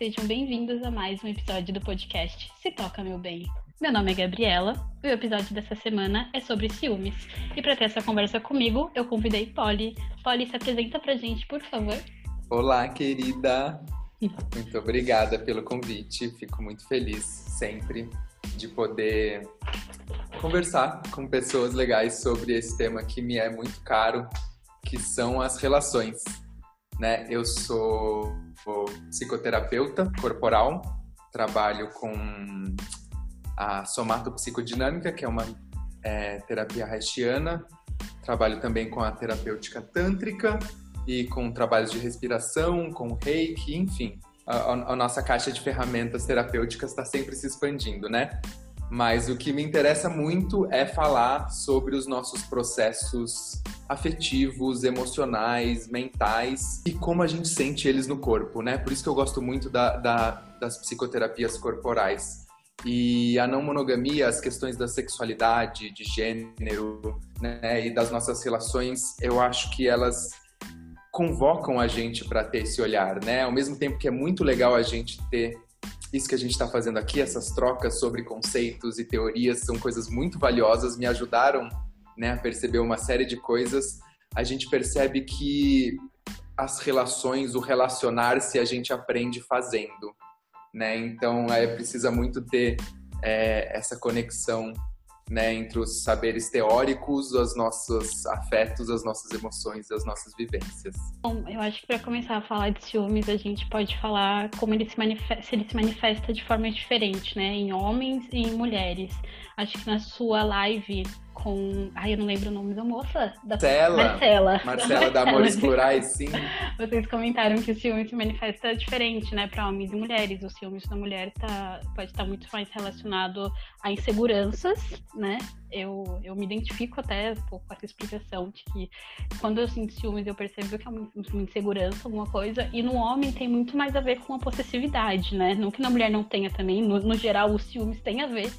sejam bem-vindos a mais um episódio do podcast Se Toca Meu Bem. Meu nome é Gabriela e o episódio dessa semana é sobre ciúmes. E para ter essa conversa comigo, eu convidei Polly. Polly, se apresenta pra gente, por favor. Olá, querida. Muito obrigada pelo convite. Fico muito feliz sempre de poder conversar com pessoas legais sobre esse tema que me é muito caro, que são as relações. Né? Eu sou psicoterapeuta corporal, trabalho com a somatopsicodinâmica, que é uma é, terapia haitiana, trabalho também com a terapêutica tântrica e com trabalhos de respiração, com reiki, enfim. A, a, nossa caixa de ferramentas terapêuticas está sempre se expandindo, né? Mas o que me interessa muito é falar sobre os nossos processos afetivos, emocionais, mentais e como a gente sente eles no corpo, né? Por isso que eu gosto muito da, da, das psicoterapias corporais. E a não monogamia, as questões da sexualidade, de gênero, né, e das nossas relações, eu acho que elas convocam a gente para ter esse olhar, né? Ao mesmo tempo que é muito legal a gente ter isso que a gente está fazendo aqui, essas trocas sobre conceitos e teorias, são coisas muito valiosas, me ajudaram né, a perceber uma série de coisas. A gente percebe que as relações, o relacionar-se, a gente aprende fazendo. Né? Então, é, precisa muito ter é, essa conexão né, entre os saberes teóricos, os nossos afetos, as nossas emoções e as nossas vivências. Bom, eu acho que para começar a falar de ciúmes, a gente pode falar como ele se se ele se manifesta de forma diferente, né, em homens e em mulheres. Acho que na sua live com. Ai, eu não lembro o nome da moça. Da... Marcela. Marcela. Marcela da Amores Plurais, sim. Vocês comentaram que o ciúme se manifesta diferente, né, para homens e mulheres. O ciúme da mulher tá, pode estar muito mais relacionado a inseguranças, né? Eu, eu me identifico até um pouco com essa explicação de que quando eu sinto ciúmes eu percebo que é uma insegurança, alguma coisa, e no homem tem muito mais a ver com a possessividade, né? Não que na mulher não tenha também, no, no geral, os ciúmes têm a ver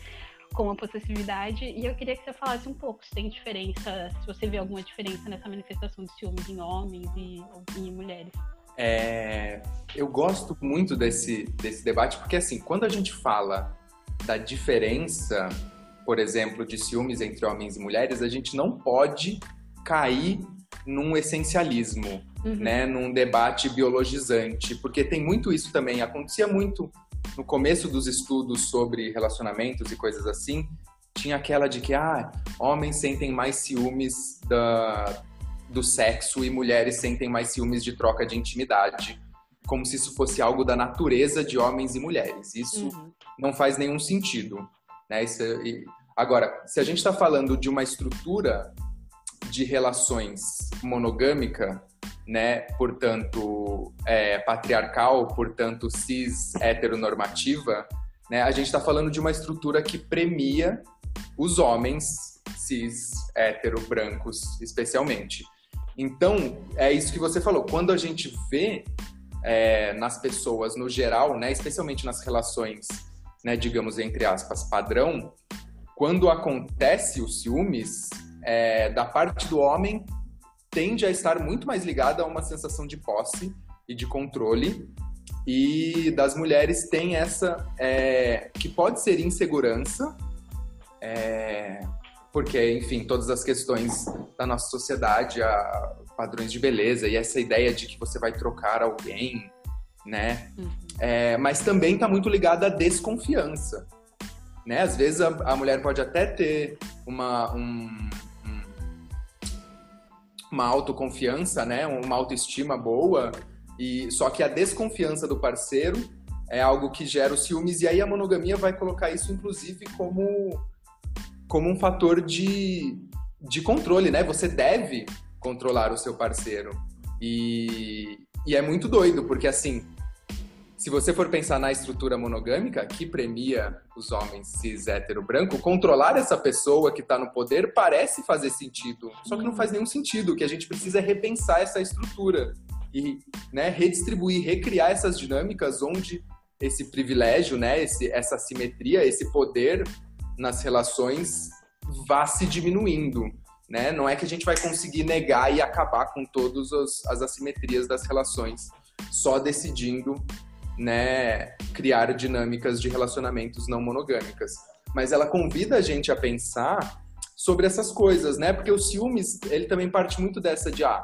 com a possessividade. E eu queria que você falasse um pouco se tem diferença, se você vê alguma diferença nessa manifestação de ciúmes em homens e, em mulheres. É, eu gosto muito desse, desse debate, porque assim, quando a gente fala da diferença, por exemplo, de ciúmes entre homens e mulheres, a gente não pode cair num essencialismo, uhum. né, num debate biologizante, porque tem muito isso também. Acontecia muito no começo dos estudos sobre relacionamentos e coisas assim, tinha aquela de que ah, homens sentem mais ciúmes da, do sexo e mulheres sentem mais ciúmes de troca de intimidade, como se isso fosse algo da natureza de homens e mulheres. Isso uhum. não faz nenhum sentido. Né? Isso, e, agora, se a gente está falando de uma estrutura de relações monogâmica, né, portanto, é, patriarcal, portanto, cis heteronormativa, né, a gente está falando de uma estrutura que premia os homens cis hetero brancos, especialmente. Então, é isso que você falou. Quando a gente vê é, nas pessoas no geral, né, especialmente nas relações, né, digamos, entre aspas, padrão, quando acontece os ciúmes, é, da parte do homem, tende a estar muito mais ligada a uma sensação de posse e de controle. E das mulheres tem essa é, que pode ser insegurança, é, porque, enfim, todas as questões da nossa sociedade, a, padrões de beleza e essa ideia de que você vai trocar alguém, né? Uhum. É, mas também está muito ligada à desconfiança, né? Às vezes a, a mulher pode até ter uma, um, uma autoconfiança, né, uma autoestima boa, e só que a desconfiança do parceiro é algo que gera os ciúmes e aí a monogamia vai colocar isso inclusive como como um fator de, de controle, né? Você deve controlar o seu parceiro. E, e é muito doido, porque assim, se você for pensar na estrutura monogâmica, que premia os homens cis hétero branco, controlar essa pessoa que está no poder parece fazer sentido. Só que não faz nenhum sentido. O que a gente precisa é repensar essa estrutura e né, redistribuir, recriar essas dinâmicas onde esse privilégio, né, esse, essa simetria, esse poder nas relações vá se diminuindo. Né? Não é que a gente vai conseguir negar e acabar com todas as assimetrias das relações, só decidindo né, criar dinâmicas de relacionamentos não monogâmicas. Mas ela convida a gente a pensar sobre essas coisas, né? Porque o ciúmes, ele também parte muito dessa de, ah,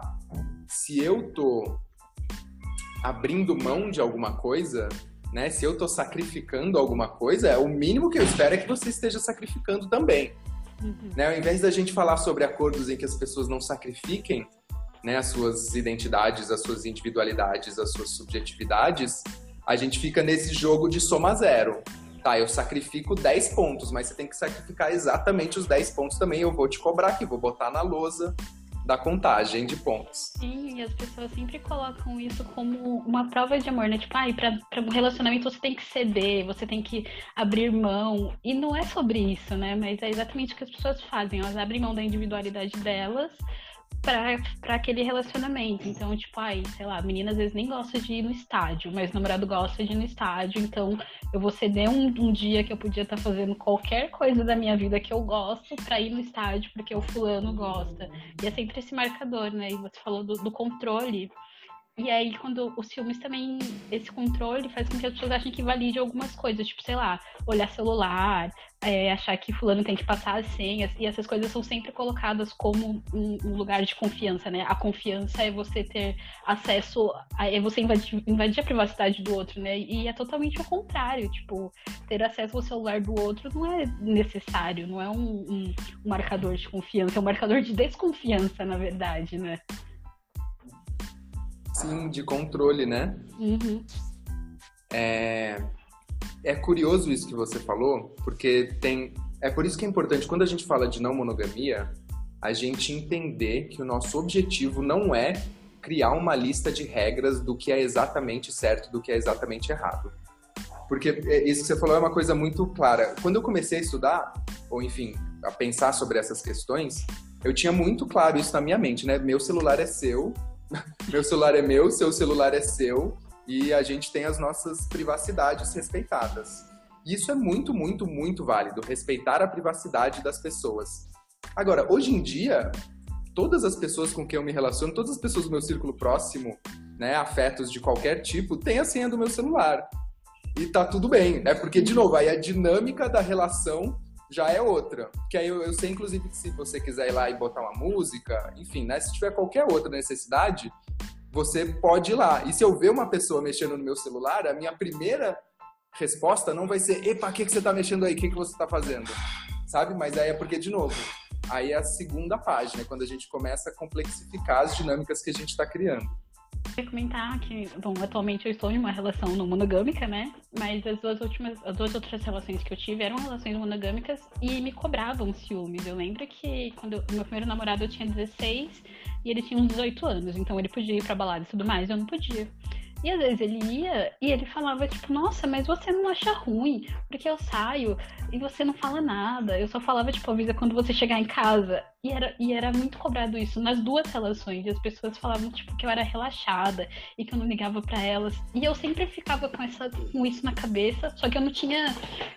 se eu tô abrindo mão de alguma coisa, né? Se eu tô sacrificando alguma coisa, é o mínimo que eu espero é que você esteja sacrificando também. Uhum. Né? Ao invés da gente falar sobre acordos em que as pessoas não sacrifiquem né, as suas identidades, as suas individualidades, as suas subjetividades, a gente fica nesse jogo de soma zero. Tá, eu sacrifico 10 pontos, mas você tem que sacrificar exatamente os 10 pontos também. Eu vou te cobrar aqui, vou botar na lousa da contagem de pontos. Sim, e as pessoas sempre colocam isso como uma prova de amor, né? Tipo, ah, pra, um relacionamento você tem que ceder, você tem que abrir mão. E não é sobre isso, né? Mas é exatamente o que as pessoas fazem. Elas abrem mão da individualidade delas para aquele relacionamento. Então, tipo, ai, sei lá, a menina às vezes nem gosta de ir no estádio, mas o namorado gosta de ir no estádio, então eu vou ceder um, um dia que eu podia estar tá fazendo qualquer coisa da minha vida que eu gosto para ir no estádio, porque o fulano gosta. E é sempre esse marcador, né? E você falou do, do controle. E aí, quando os filmes também, esse controle faz com que as pessoas achem que valide algumas coisas, tipo, sei lá, olhar celular, é, achar que fulano tem que passar as senhas, e essas coisas são sempre colocadas como um, um, lugar de confiança, né? A confiança é você ter acesso, a, é você invadir, invadir, a privacidade do outro, né? E é totalmente o contrário, tipo, ter acesso ao celular do outro não é necessário, não é um, um, um marcador de confiança, é um marcador de desconfiança, na verdade, né? Sim, de controle, né? Uhum. É, é curioso isso que você falou, porque tem. É por isso que é importante, quando a gente fala de não monogamia, a gente entender que o nosso objetivo não é criar uma lista de regras do que é exatamente certo, do que é exatamente errado. Porque é, isso que você falou é uma coisa muito clara. Quando eu comecei a estudar, ou enfim, a pensar sobre essas questões, eu tinha muito claro isso na minha mente, né? Meu celular é seu, meu celular é meu, seu celular é seu e a gente tem as nossas privacidades respeitadas. Isso é muito, muito, muito válido, respeitar a privacidade das pessoas. Agora, hoje em dia, todas as pessoas com quem eu me relaciono, todas as pessoas do meu círculo próximo, né, afetos de qualquer tipo, têm a senha do meu celular. E tá tudo bem, né? Porque, de novo, aí a dinâmica da relação já é outra. Que aí eu, eu, sei, inclusive, que se você quiser ir lá e botar uma música, enfim, né? Se tiver qualquer outra necessidade, você pode ir lá. E se eu ver uma pessoa mexendo no meu celular, a minha primeira resposta não vai ser, epa, o que, que você tá mexendo aí? O que, que você tá fazendo? Sabe? Mas aí é porque, de novo, aí é a segunda página, quando a gente começa a complexificar as dinâmicas que a gente está criando queria comentar que, bom, atualmente eu estou em uma relação não monogâmica, né? Mas as duas últimas, as duas outras relações que eu tive eram relações monogâmicas e me cobravam ciúmes. Eu lembro que quando eu, meu primeiro namorado eu tinha 16 e ele tinha uns 18 anos, então ele podia ir pra balada e tudo mais, eu não podia. E às vezes ele ia e ele falava, tipo, nossa, mas você não acha ruim, porque eu saio e você não fala nada. Eu só falava, tipo, avisa quando você chegar em casa. E era, e era muito cobrado isso nas duas relações. E as pessoas falavam, tipo, que eu era relaxada e que eu não ligava para elas. E eu sempre ficava com, essa, com isso na cabeça, só que eu não tinha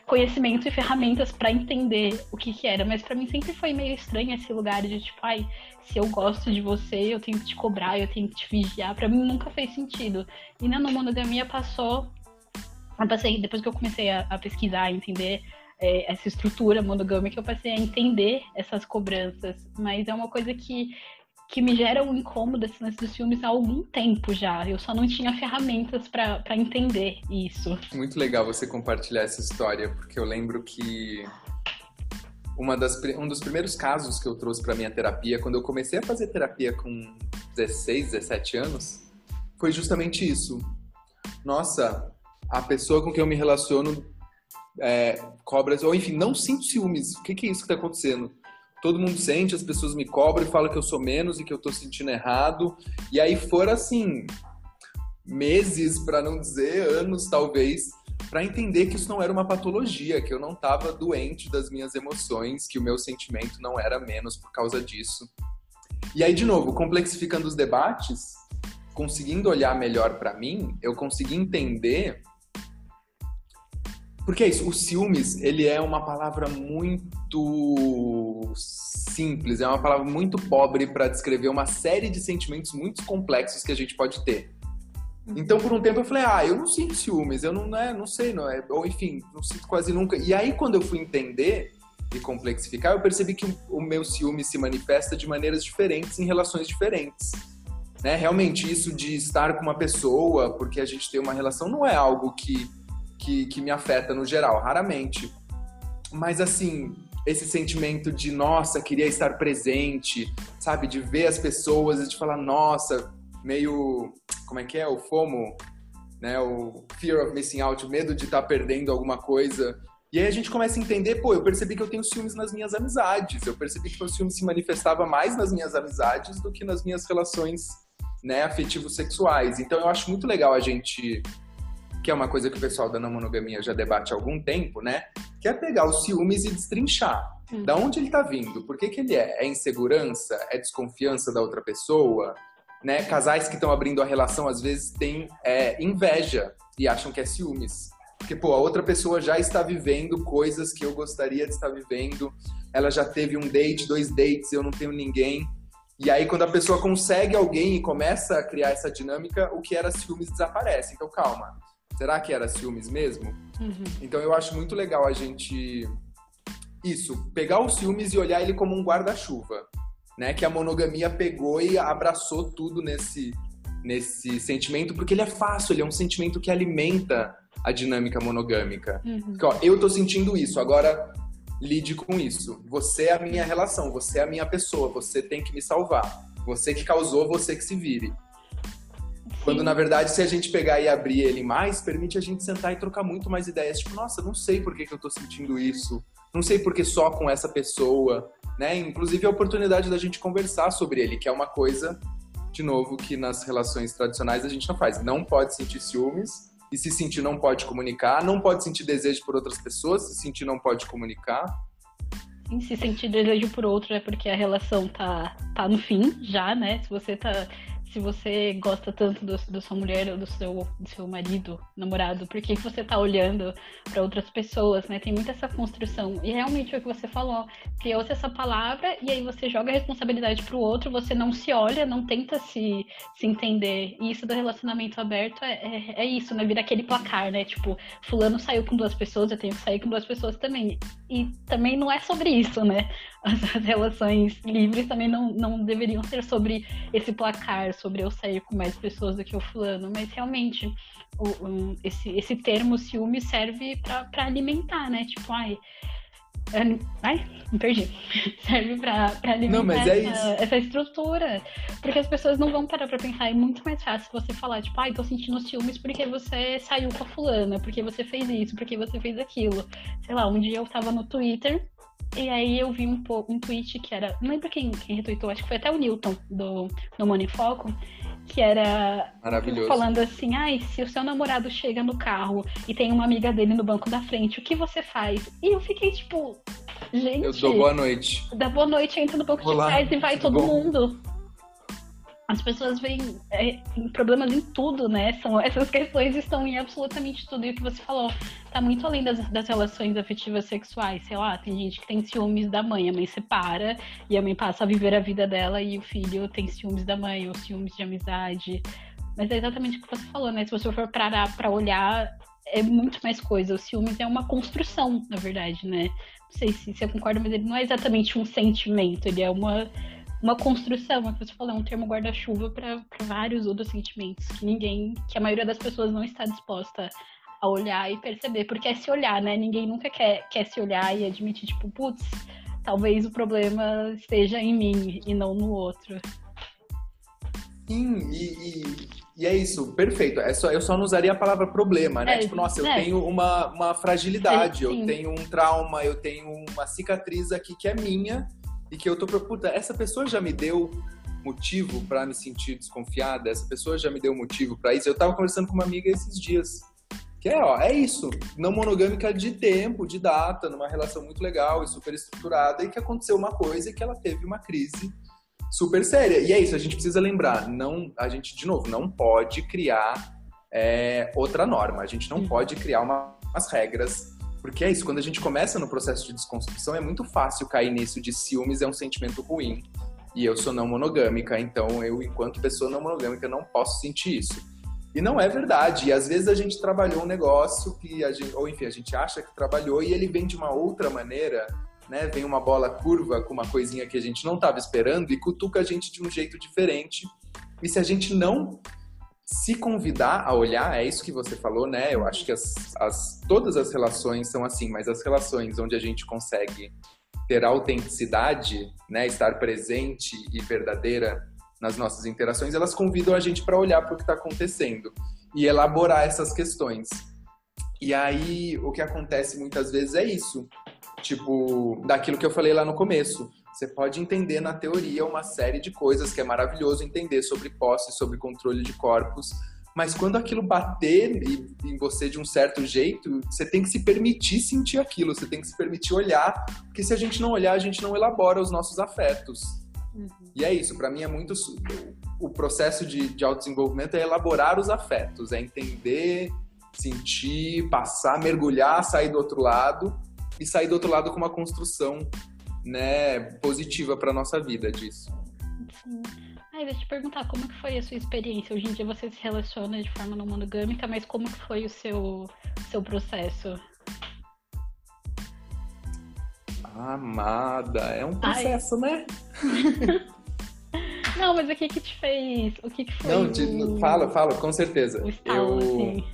conhecimento e ferramentas para entender o que que era. Mas para mim sempre foi meio estranho esse lugar de, tipo, ai, se eu gosto de você, eu tenho que te cobrar, eu tenho que te vigiar. Para mim nunca fez sentido. E na monogamia passou. Eu passei, depois que eu comecei a, a pesquisar, entender é, essa estrutura monogâmica, eu passei a entender essas cobranças. Mas é uma coisa que, que me gera um incômodo assim, nesses filmes há algum tempo já. Eu só não tinha ferramentas para entender isso. Muito legal você compartilhar essa história, porque eu lembro que uma das, um dos primeiros casos que eu trouxe para minha terapia, quando eu comecei a fazer terapia com 16, 17 anos, foi justamente isso. Nossa, a pessoa com quem eu me relaciono é, cobra, ou enfim, não sinto ciúmes. O que, que é isso que está acontecendo? Todo mundo sente, as pessoas me cobram e falam que eu sou menos e que eu estou sentindo errado. E aí foram assim, meses, para não dizer anos, talvez, para entender que isso não era uma patologia, que eu não estava doente das minhas emoções, que o meu sentimento não era menos por causa disso. E aí, de novo, complexificando os debates, conseguindo olhar melhor para mim, eu consegui entender. Porque é isso, o ciúmes, ele é uma palavra muito simples, é uma palavra muito pobre para descrever uma série de sentimentos muito complexos que a gente pode ter. Então, por um tempo, eu falei, ah, eu não sinto ciúmes, eu não, né, não sei, não é, ou enfim, não sinto quase nunca. E aí, quando eu fui entender e complexificar, eu percebi que o meu ciúme se manifesta de maneiras diferentes em relações diferentes. Né? Realmente, isso de estar com uma pessoa, porque a gente tem uma relação, não é algo que, que, que me afeta no geral, raramente. Mas, assim, esse sentimento de, nossa, queria estar presente, sabe? De ver as pessoas e de falar, nossa, meio. Como é que é? O FOMO, né? O Fear of Missing Out, o medo de estar perdendo alguma coisa. E aí a gente começa a entender, pô, eu percebi que eu tenho ciúmes nas minhas amizades. Eu percebi que o ciúme se manifestava mais nas minhas amizades do que nas minhas relações, né, afetivos sexuais. Então eu acho muito legal a gente que é uma coisa que o pessoal da não monogamia já debate há algum tempo, né? Que é pegar os ciúmes e destrinchar. Hum. Da onde ele tá vindo? Por que, que ele é? É insegurança? É desconfiança da outra pessoa? Né? Casais que estão abrindo a relação às vezes têm é, inveja e acham que é ciúmes. Porque, pô, a outra pessoa já está vivendo coisas que eu gostaria de estar vivendo. Ela já teve um date, dois dates, eu não tenho ninguém. E aí, quando a pessoa consegue alguém e começa a criar essa dinâmica, o que era ciúmes desaparece. Então, calma. Será que era ciúmes mesmo? Uhum. Então, eu acho muito legal a gente. Isso, pegar os ciúmes e olhar ele como um guarda-chuva. Né? Que a monogamia pegou e abraçou tudo nesse, nesse sentimento, porque ele é fácil, ele é um sentimento que alimenta a dinâmica monogâmica. Uhum. Porque, ó, eu tô sentindo isso, agora lide com isso. Você é a minha relação, você é a minha pessoa, você tem que me salvar. Você que causou, você que se vire. Quando na verdade, se a gente pegar e abrir ele mais, permite a gente sentar e trocar muito mais ideias. Tipo, nossa, não sei por que, que eu tô sentindo isso. Não sei por que só com essa pessoa. Né? Inclusive a oportunidade da gente conversar sobre ele, que é uma coisa, de novo, que nas relações tradicionais a gente não faz. Não pode sentir ciúmes, e se sentir não pode comunicar, não pode sentir desejo por outras pessoas, se sentir não pode comunicar. E se sentir desejo por outro é porque a relação tá, tá no fim já, né? Se você tá se você gosta tanto do, da sua mulher ou do seu, do seu marido, namorado, por que você tá olhando para outras pessoas, né? Tem muita essa construção. E realmente é o que você falou, criou-se essa palavra e aí você joga a responsabilidade pro outro, você não se olha, não tenta se, se entender. E isso do relacionamento aberto é, é, é isso, né? Vira aquele placar, né? Tipo, fulano saiu com duas pessoas, eu tenho que sair com duas pessoas também. E também não é sobre isso, né? As, as relações livres também não, não deveriam ser sobre esse placar, sobre eu sair com mais pessoas do que o fulano, mas realmente o, esse, esse termo ciúme serve para alimentar, né? Tipo, ai. Ai, me perdi. Serve pra, pra alimentar não, é essa, essa, estrutura. Porque as pessoas não vão parar pra pensar. É muito mais fácil você falar, tipo, ai, tô sentindo ciúmes porque você saiu com a fulana, porque você fez isso, porque você fez aquilo. Sei lá, um dia eu tava no Twitter e aí eu vi um, um tweet que era. Não lembro quem, quem retweetou, acho que foi até o Newton do No Money Foco, que era falando assim, ai, se o seu namorado chega no carro e tem uma amiga dele no banco da frente, o que você faz? E eu fiquei tipo, gente. Eu dou boa noite. Dá boa noite, entra no banco Olá, de trás e vai todo bom? mundo as pessoas veem é, problemas em tudo, né? São, essas questões estão em absolutamente tudo. E o que você falou tá muito além das, das relações afetivas sexuais. Sei lá, tem gente que tem ciúmes da mãe, a mãe separa e a mãe passa a viver a vida dela e o filho tem ciúmes da mãe ou ciúmes de amizade. Mas é exatamente o que você falou, né? Se você for parar pra olhar, é muito mais coisa. O ciúmes é uma construção, na verdade, né? Não sei se você concorda, mas ele não é exatamente um sentimento, ele é uma uma construção, é que você falou, é um termo guarda-chuva para vários outros sentimentos que ninguém, que a maioria das pessoas não está disposta a olhar e perceber, porque é se olhar, né? Ninguém nunca quer, quer se olhar e admitir, tipo, putz, talvez o problema esteja em mim e não no outro. Sim, e, e, e é isso, perfeito. É só, eu só não usaria a palavra problema, né? É, tipo, nossa, eu é. tenho uma, uma fragilidade, é, eu tenho um trauma, eu tenho uma cicatriz aqui que é minha e que eu tô puta, essa pessoa já me deu motivo para me sentir desconfiada, essa pessoa já me deu motivo para isso. Eu tava conversando com uma amiga esses dias, que é, ó, é isso, não monogâmica de tempo, de data, numa relação muito legal e super estruturada, e que aconteceu uma coisa e que ela teve uma crise super séria. E é isso, a gente precisa lembrar, não, a gente, de novo, não pode criar é, outra norma, a gente não pode criar uma, umas regras porque é isso, quando a gente começa no processo de desconstrução, é muito fácil cair nisso de ciúmes é um sentimento ruim. E eu sou não monogâmica, então eu, enquanto pessoa não monogâmica, não posso sentir isso. E não é verdade. E às vezes a gente trabalhou um negócio que a gente, ou enfim, a gente acha que trabalhou e ele vem de uma outra maneira, né? Vem uma bola curva com uma coisinha que a gente não estava esperando e cutuca a gente de um jeito diferente. E se a gente não se convidar a olhar, é isso que você falou, né? Eu acho que as, as, todas as relações são assim, mas as relações onde a gente consegue ter autenticidade, né, estar presente e verdadeira nas nossas interações, elas convidam a gente para olhar para o que está acontecendo e elaborar essas questões. E aí o que acontece muitas vezes é isso, tipo daquilo que eu falei lá no começo. Você pode entender na teoria uma série de coisas que é maravilhoso entender sobre posse, sobre controle de corpos, mas quando aquilo bater em você de um certo jeito, você tem que se permitir sentir aquilo, você tem que se permitir olhar, porque se a gente não olhar, a gente não elabora os nossos afetos. Uhum. E é isso, para mim é muito. O processo de, de autodesenvolvimento é elaborar os afetos, é entender, sentir, passar, mergulhar, sair do outro lado e sair do outro lado com uma construção né, positiva para nossa vida disso. Sim. Ai, deixa eu te perguntar, como que foi a sua experiência? Hoje em dia você se relaciona de forma não monogâmica, mas como que foi o seu, seu processo? Amada, é um processo, Ai. né? não, mas o que que te fez? O que que foi? Não, te, o... fala, fala, com certeza. O estalo, eu... assim.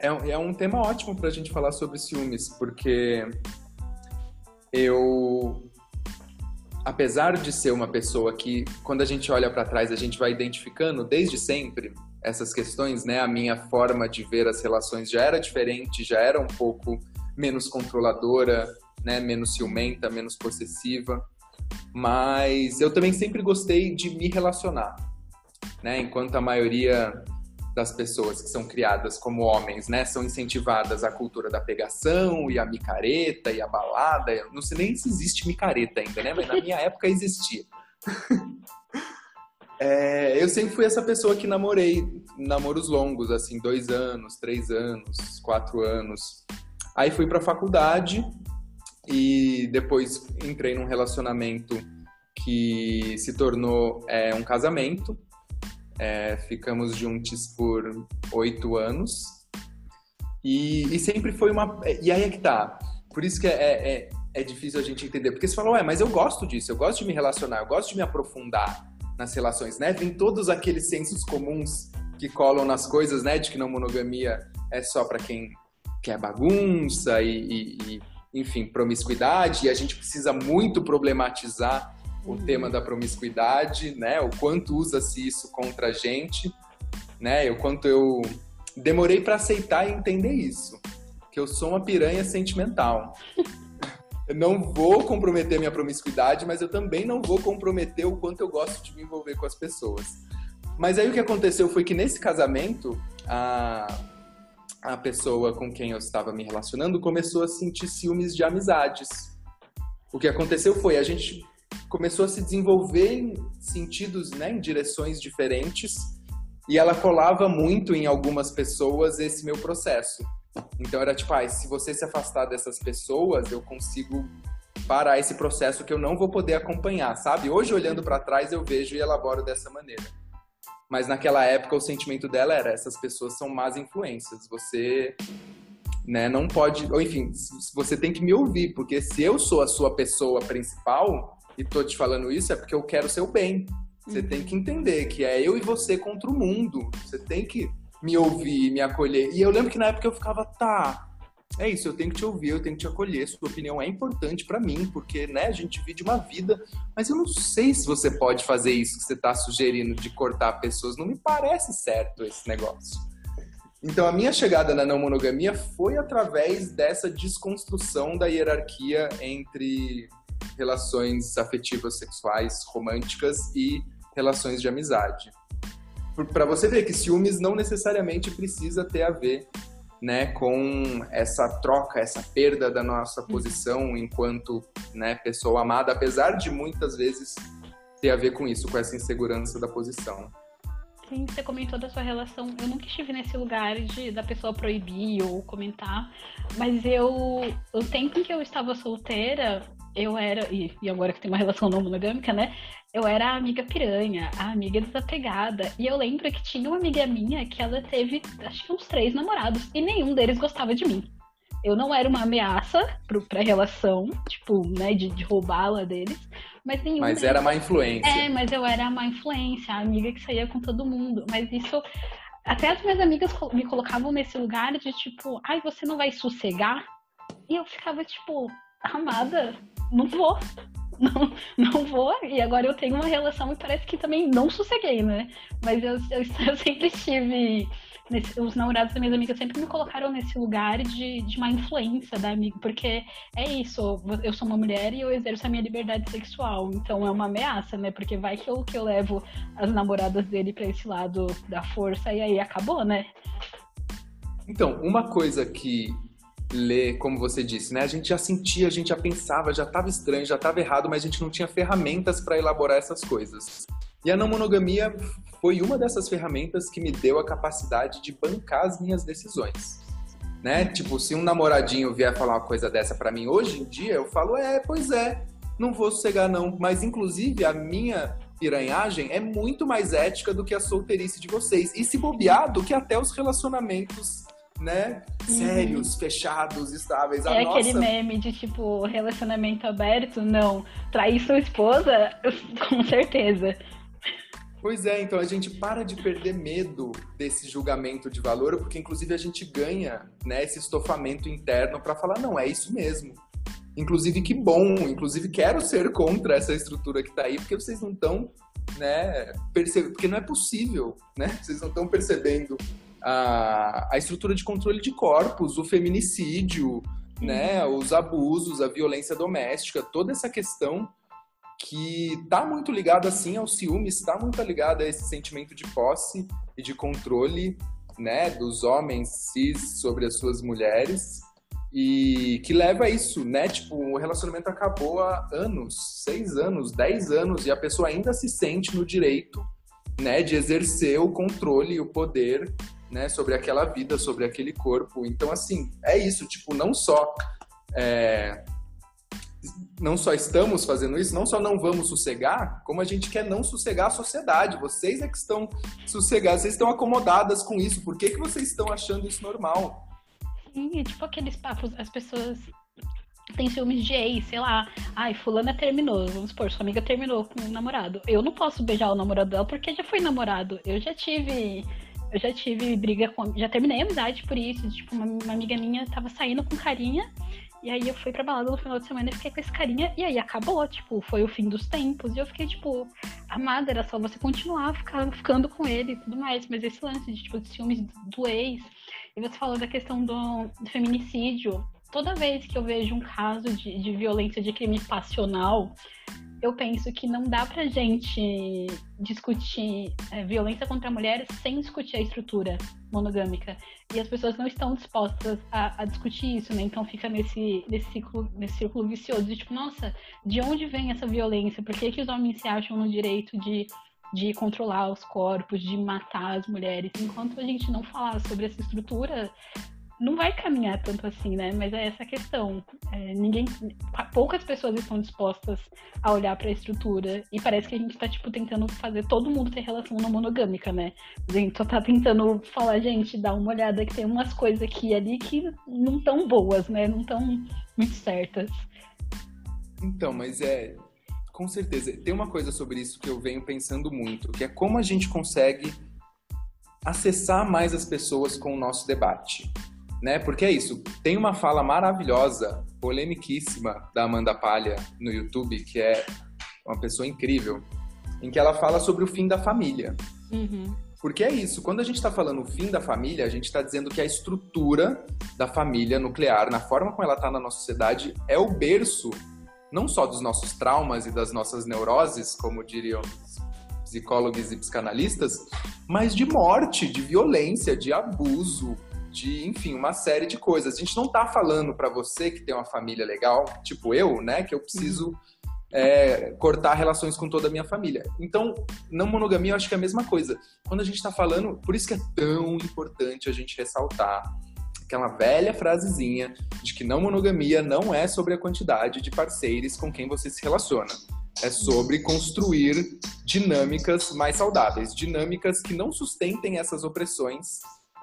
É, é um tema ótimo pra gente falar sobre ciúmes, porque eu apesar de ser uma pessoa que, quando a gente olha para trás, a gente vai identificando desde sempre essas questões, né? A minha forma de ver as relações já era diferente, já era um pouco menos controladora, né? Menos ciumenta, menos possessiva. Mas eu também sempre gostei de me relacionar, né? Enquanto a maioria das pessoas que são criadas como homens, né, são incentivadas à cultura da pegação e a micareta e a balada. Eu não sei nem se existe micareta ainda, né? Mas na minha época existia. é, eu sempre fui essa pessoa que namorei namoros longos, assim, dois anos, três anos, quatro anos. Aí fui para faculdade e depois entrei num relacionamento que se tornou é, um casamento é, ficamos juntos por oito anos. E, e, sempre foi uma. E aí é que tá. Por isso que é, é, é, é difícil a gente entender. Porque você fala, ué, mas eu gosto disso, eu gosto de me relacionar, eu gosto de me aprofundar nas relações, né? Vem todos aqueles sensos comuns que colam nas coisas, né? De que não monogamia é só para quem quer bagunça e, e, e, enfim, promiscuidade. E a gente precisa muito problematizar o tema da promiscuidade, né? O quanto usa-se isso contra a gente, né? O quanto eu demorei para aceitar e entender isso, que eu sou uma piranha sentimental. Eu não vou comprometer minha promiscuidade, mas eu também não vou comprometer o quanto eu gosto de me envolver com as pessoas. Mas aí o que aconteceu foi que nesse casamento, a, a pessoa com quem eu estava me relacionando começou a sentir ciúmes de amizades. O que aconteceu foi, a gente começou a se desenvolver em sentidos, né, em direções diferentes, e ela colava muito em algumas pessoas esse meu processo. Então era tipo, ah, se você se afastar dessas pessoas, eu consigo parar esse processo que eu não vou poder acompanhar, sabe? Hoje olhando para trás eu vejo e elaboro dessa maneira. Mas naquela época o sentimento dela era essas pessoas são más influências. Você né, não pode, ou enfim, você tem que me ouvir, porque se eu sou a sua pessoa principal, e tô te falando isso é porque eu quero seu bem. Você uhum. tem que entender que é eu e você contra o mundo. Você tem que me ouvir, me acolher. E eu lembro que na época eu ficava, tá, é isso, eu tenho que te ouvir, eu tenho que te acolher. Sua opinião é importante para mim, porque, né, a gente vive uma vida, mas eu não sei se você pode fazer isso que você tá sugerindo de cortar pessoas. Não me parece certo esse negócio. Então, a minha chegada na não monogamia foi através dessa desconstrução da hierarquia entre relações afetivas, sexuais, românticas e relações de amizade. Para você ver que ciúmes não necessariamente precisa ter a ver né, com essa troca, essa perda da nossa posição enquanto né, pessoa amada, apesar de muitas vezes ter a ver com isso, com essa insegurança da posição. Sim, você comentou da sua relação. Eu nunca estive nesse lugar de da pessoa proibir ou comentar, mas eu, o tempo em que eu estava solteira, eu era, e, e agora que tem uma relação não monogâmica, né? Eu era a amiga piranha, a amiga desapegada. E eu lembro que tinha uma amiga minha que ela teve, acho que uns três namorados, e nenhum deles gostava de mim. Eu não era uma ameaça pro, pra relação, tipo, né, de, de roubá-la deles. Mas nenhum. Mas deles... era má influência. É, mas eu era a má influência, a amiga que saía com todo mundo. Mas isso. Até as minhas amigas me colocavam nesse lugar de tipo, ai, você não vai sossegar? E eu ficava tipo, amada, não vou. Não, não vou, e agora eu tenho uma relação e parece que também não sosseguei, né? Mas eu, eu, eu sempre tive nesse, os namorados das minhas amigas sempre me colocaram nesse lugar de, de má influência da amiga, porque é isso, eu sou uma mulher e eu exerço a minha liberdade sexual, então é uma ameaça, né? Porque vai que eu, que eu levo as namoradas dele para esse lado da força e aí acabou, né? Então, uma coisa que lê, como você disse, né? A gente já sentia, a gente já pensava, já estava estranho, já estava errado, mas a gente não tinha ferramentas para elaborar essas coisas. E a não monogamia foi uma dessas ferramentas que me deu a capacidade de bancar as minhas decisões. Né? Tipo, se um namoradinho vier falar uma coisa dessa para mim hoje em dia, eu falo, é, pois é, não vou sossegar não. Mas, inclusive, a minha piranhagem é muito mais ética do que a solteirice de vocês. E se bobear, do que até os relacionamentos né? Uhum. Sérios, fechados, estáveis. A é nossa... aquele meme de tipo, relacionamento aberto? Não. Trair sua esposa? Com certeza. Pois é, então a gente para de perder medo desse julgamento de valor, porque inclusive a gente ganha né, esse estofamento interno para falar, não, é isso mesmo. Inclusive, que bom, inclusive quero ser contra essa estrutura que está aí, porque vocês não estão, né, percebendo, porque não é possível, né? Vocês não estão percebendo a, a estrutura de controle de corpos, o feminicídio, né, uhum. os abusos, a violência doméstica, toda essa questão que está muito ligado assim ao ciúme, está muito ligado a esse sentimento de posse e de controle, né, dos homens cis sobre as suas mulheres e que leva a isso, né? Tipo, o relacionamento acabou há anos, seis anos, dez anos e a pessoa ainda se sente no direito, né, de exercer o controle e o poder, né, sobre aquela vida, sobre aquele corpo. Então, assim, é isso. Tipo, não só é, não só estamos fazendo isso, não só não vamos sossegar, como a gente quer não sossegar a sociedade. Vocês é que estão sossegados, vocês estão acomodadas com isso. Por que, que vocês estão achando isso normal? Sim, é tipo aqueles papos, as pessoas têm ciúmes de ex, sei lá. Ai, fulana terminou, vamos supor, sua amiga terminou com o namorado. Eu não posso beijar o namorado dela porque já foi namorado. Eu já tive eu já tive briga com. Já terminei a amizade por isso. Tipo, uma, uma, amiga minha tava saindo com carinha e aí eu fui pra balada no final de semana e fiquei com esse carinha. E aí acabou, tipo, foi o fim dos tempos. E eu fiquei, tipo, amada, era só você continuar ficando, ficando com ele e tudo mais. Mas esse lance de, tipo, de ciúmes do ex. E você falou da questão do, do feminicídio. Toda vez que eu vejo um caso de, de violência de crime passional, eu penso que não dá pra gente discutir é, violência contra a mulher sem discutir a estrutura monogâmica. E as pessoas não estão dispostas a, a, discutir isso, né? Então fica nesse, nesse, ciclo, nesse círculo vicioso de tipo, nossa, de onde vem essa violência? Por que, que os homens se acham no direito de, de controlar os corpos, de matar as mulheres? Enquanto a gente não falar sobre essa estrutura, não vai caminhar tanto assim, né? Mas é essa questão. É, ninguém, poucas pessoas estão dispostas a olhar para a estrutura e parece que a gente está tipo tentando fazer todo mundo ter relação não monogâmica, né? A gente só tá tentando falar, gente, dá uma olhada que tem umas coisas aqui e ali que não tão boas, né? Não tão muito certas. Então, mas é com certeza. Tem uma coisa sobre isso que eu venho pensando muito, que é como a gente consegue acessar mais as pessoas com o nosso debate né? Porque é isso. Tem uma fala maravilhosa, polemiquíssima da Amanda Palha no YouTube, que é uma pessoa incrível, em que ela fala sobre o fim da família. Uhum. Porque é isso, quando a gente está falando o fim da família, a gente está dizendo que a estrutura da família nuclear, na forma como ela está na nossa sociedade, é o berço não só dos nossos traumas e das nossas neuroses, como diriam psicólogos e psicanalistas, mas de morte, de violência, de abuso, de, enfim, uma série de coisas. A gente não tá falando para você que tem uma família legal, tipo eu, né, que eu preciso uhum. é, cortar relações com toda a minha família. Então, não monogamia, eu acho que é a mesma coisa. Quando a gente tá falando, por isso que é tão importante a gente ressaltar aquela velha frasezinha de que não monogamia não é sobre a quantidade de parceiros com quem você se relaciona. É sobre construir dinâmicas mais saudáveis, dinâmicas que não sustentem essas opressões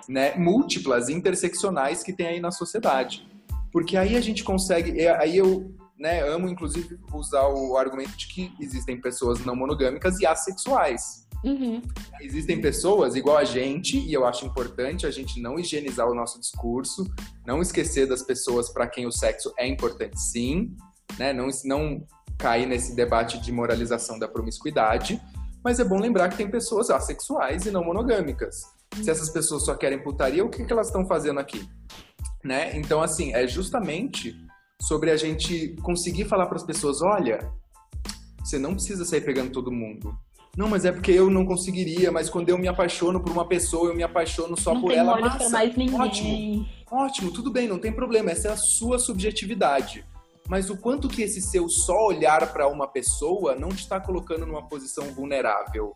né, múltiplas, interseccionais que tem aí na sociedade. Porque aí a gente consegue, aí eu né, amo inclusive usar o argumento de que existem pessoas não monogâmicas e assexuais. Uhum. Existem pessoas igual a gente, e eu acho importante a gente não higienizar o nosso discurso, não esquecer das pessoas para quem o sexo é importante sim, né? não, não cair nesse debate de moralização da promiscuidade, mas é bom lembrar que tem pessoas assexuais e não monogâmicas. Se essas pessoas só querem putaria, o que, que elas estão fazendo aqui? Né? Então, assim, é justamente sobre a gente conseguir falar para as pessoas: olha, você não precisa sair pegando todo mundo. Não, mas é porque eu não conseguiria, mas quando eu me apaixono por uma pessoa, eu me apaixono só não por ela. Massa. Mais ninguém. Ótimo, ótimo, tudo bem, não tem problema, essa é a sua subjetividade. Mas o quanto que esse seu só olhar para uma pessoa não te está colocando numa posição vulnerável?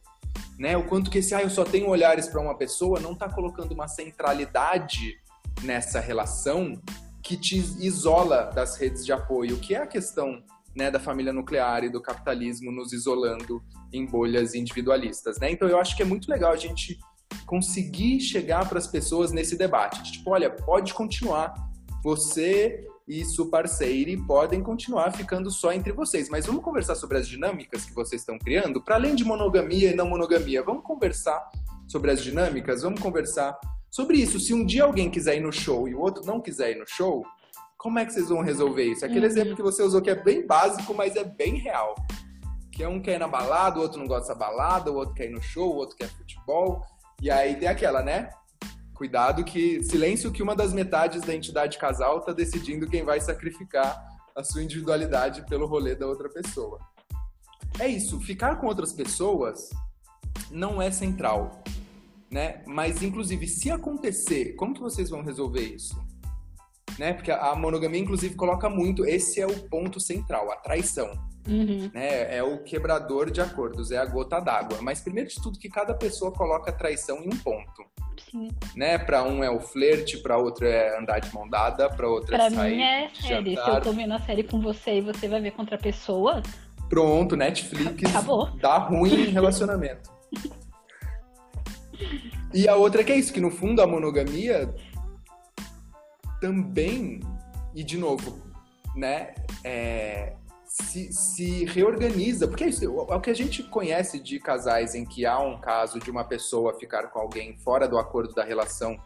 Né? O quanto que esse, ah, eu só tenho olhares para uma pessoa não está colocando uma centralidade nessa relação que te isola das redes de apoio, que é a questão né, da família nuclear e do capitalismo nos isolando em bolhas individualistas, né? Então eu acho que é muito legal a gente conseguir chegar para as pessoas nesse debate, de, tipo, olha, pode continuar, você e podem continuar ficando só entre vocês, mas vamos conversar sobre as dinâmicas que vocês estão criando, para além de monogamia e não monogamia, vamos conversar sobre as dinâmicas, vamos conversar sobre isso. Se um dia alguém quiser ir no show e o outro não quiser ir no show, como é que vocês vão resolver isso? Aquele uhum. exemplo que você usou que é bem básico, mas é bem real. Que é um quer ir na balada, o outro não gosta da balada, o outro quer ir no show, o outro quer futebol. E aí tem aquela, né? Cuidado que silêncio que uma das metades da entidade casal tá decidindo quem vai sacrificar a sua individualidade pelo rolê da outra pessoa. É isso, ficar com outras pessoas não é central, né? Mas inclusive se acontecer, como que vocês vão resolver isso? né? Porque a monogamia, inclusive, coloca muito. Esse é o ponto central, a traição. Uhum. Né? É o quebrador de acordos, é a gota d'água. Mas primeiro de tudo que cada pessoa coloca a traição em um ponto. Sim. Né? Para um é o flerte, para outro é andar de mão dada, para outro pra é sair. Pra mim é série. Se eu tô vendo a série com você e você vai ver contra a pessoa. Pronto, Netflix Acabou. dá ruim em relacionamento. e a outra é que é isso, que no fundo a monogamia também, e de novo, né, é, se, se, reorganiza, porque é isso, o, o que a gente conhece de casais em que há um caso de uma pessoa ficar com alguém fora do acordo da relação,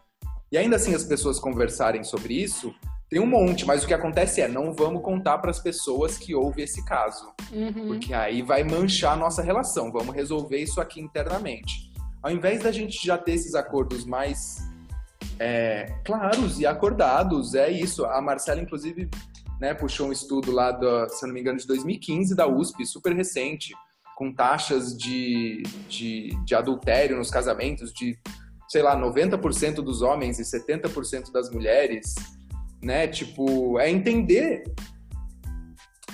e ainda assim as pessoas conversarem sobre isso, tem um monte, mas o que acontece é, não vamos contar para as pessoas que houve esse caso, uhum. porque aí vai manchar a nossa relação, vamos resolver isso aqui internamente. Ao invés da gente já ter esses acordos mais é, claros e acordados. É isso. A Marcela, inclusive, né, puxou um estudo lá, do, se não me engano, de 2015 da USP, super recente, com taxas de, de, de adultério nos casamentos de, sei lá, 90% dos homens e 70% das mulheres. Né? Tipo, é entender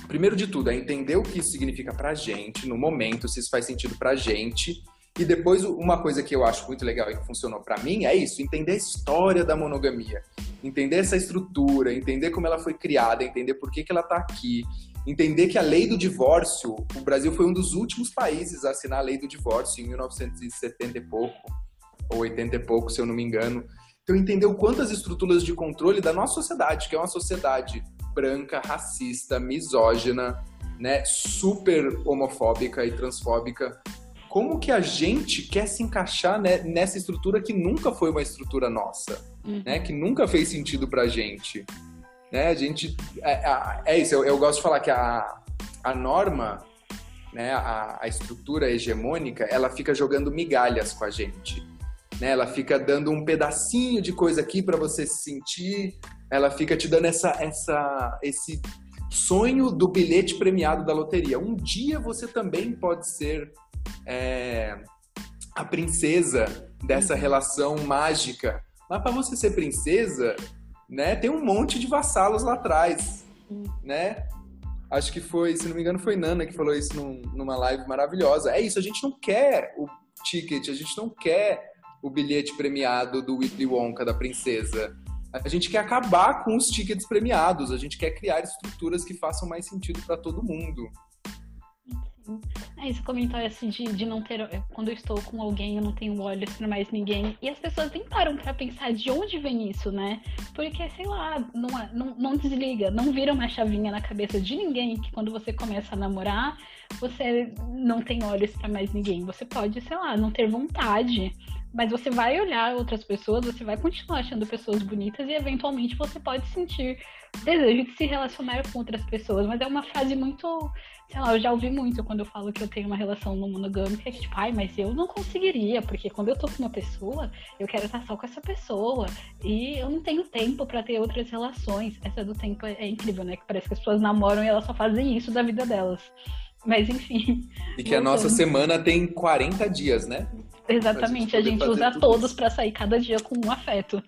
primeiro de tudo, é entender o que isso significa pra gente no momento, se isso faz sentido pra gente e depois, uma coisa que eu acho muito legal e que funcionou para mim é isso: entender a história da monogamia, entender essa estrutura, entender como ela foi criada, entender por que, que ela está aqui, entender que a lei do divórcio, o Brasil foi um dos últimos países a assinar a lei do divórcio em 1970 e pouco, ou 80 e pouco, se eu não me engano. Então, entender o quanto as estruturas de controle da nossa sociedade, que é uma sociedade branca, racista, misógina, né, super homofóbica e transfóbica, como que a gente quer se encaixar né, nessa estrutura que nunca foi uma estrutura nossa, uhum. né? Que nunca fez sentido pra gente. Né? A gente... É, é, é isso, eu, eu, gosto de falar que a, a norma, né, a, a estrutura hegemônica, ela fica jogando migalhas com a gente. Né? Ela fica dando um pedacinho de coisa aqui para você se sentir, ela fica te dando essa, essa, esse sonho do bilhete premiado da loteria. Um dia você também pode ser é, a princesa dessa relação mágica. Mas para você ser princesa, né, tem um monte de vassalos lá atrás, né? Acho que foi, se não me engano, foi Nana que falou isso num, numa live maravilhosa. É isso, a gente não quer o ticket, a gente não quer o bilhete premiado do Willy Wonka da princesa. A gente quer acabar com os tickets premiados, a gente quer criar estruturas que façam mais sentido para todo mundo. É esse comentário assim de, de não ter. Quando eu estou com alguém, eu não tenho olhos para mais ninguém. E as pessoas nem param pra pensar de onde vem isso, né? Porque, sei lá, não, não, não desliga, não vira uma chavinha na cabeça de ninguém que quando você começa a namorar, você não tem olhos para mais ninguém. Você pode, sei lá, não ter vontade. Mas você vai olhar outras pessoas, você vai continuar achando pessoas bonitas e eventualmente você pode sentir desejo de se relacionar com outras pessoas. Mas é uma fase muito sei lá, eu já ouvi muito quando eu falo que eu tenho uma relação no monogâmica, que tipo, ai, mas eu não conseguiria, porque quando eu tô com uma pessoa, eu quero estar só com essa pessoa, e eu não tenho tempo para ter outras relações. Essa do tempo é, incrível, né? Que parece que as pessoas namoram e elas só fazem isso da vida delas. Mas enfim. E que a nossa semana tem 40 dias, né? Exatamente, a gente, a gente usa todos para sair cada dia com um afeto.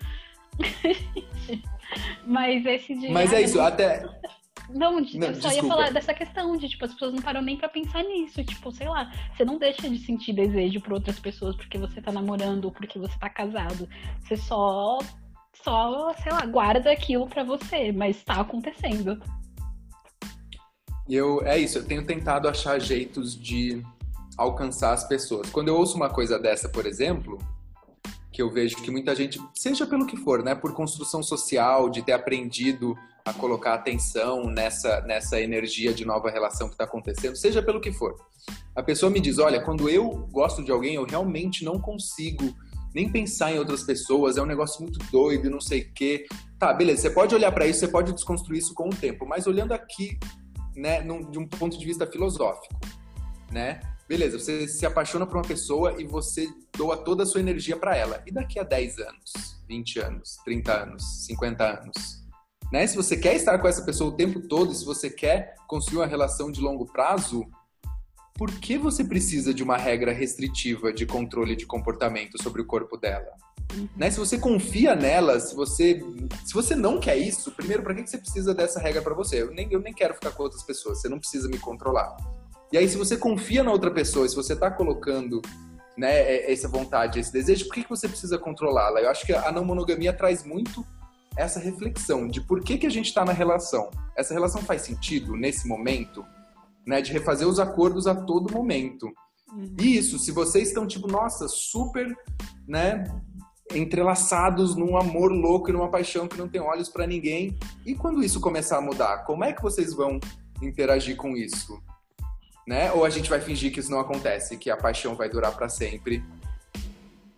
Mas esse dia. Mas é isso, até. Não, não eu só desculpa. ia falar dessa questão de, tipo, as pessoas não param nem pra pensar nisso. Tipo, sei lá, você não deixa de sentir desejo por outras pessoas porque você tá namorando ou porque você tá casado. Você só, só, sei lá, guarda aquilo pra você, mas tá acontecendo. Eu, é isso, eu tenho tentado achar jeitos de alcançar as pessoas. Quando eu ouço uma coisa dessa, por exemplo, que eu vejo que muita gente, seja pelo que for, né, por construção social, de ter aprendido a colocar atenção nessa, nessa energia de nova relação que está acontecendo, seja pelo que for. A pessoa me diz: olha, quando eu gosto de alguém, eu realmente não consigo nem pensar em outras pessoas, é um negócio muito doido, não sei o quê. Tá, beleza, você pode olhar para isso, você pode desconstruir isso com o tempo, mas olhando aqui, né, num, de um ponto de vista filosófico, né? Beleza, você se apaixona por uma pessoa e você doa toda a sua energia para ela. E daqui a 10 anos, 20 anos, 30 anos, 50 anos? Né? Se você quer estar com essa pessoa o tempo todo, se você quer construir uma relação de longo prazo, por que você precisa de uma regra restritiva de controle de comportamento sobre o corpo dela? Uhum. Né? Se você confia nela, se você, se você não quer isso, primeiro, para que você precisa dessa regra para você? Eu nem, eu nem quero ficar com outras pessoas, você não precisa me controlar. E aí, se você confia na outra pessoa, se você está colocando né, é, essa vontade, esse desejo, por que, que você precisa controlá-la? Eu acho que a não monogamia traz muito essa reflexão de por que, que a gente está na relação. Essa relação faz sentido nesse momento, né? De refazer os acordos a todo momento. Uhum. Isso, se vocês estão, tipo, nossa, super, né? Entrelaçados num amor louco e numa paixão que não tem olhos para ninguém. E quando isso começar a mudar, como é que vocês vão interagir com isso? Né? Ou a gente vai fingir que isso não acontece, que a paixão vai durar para sempre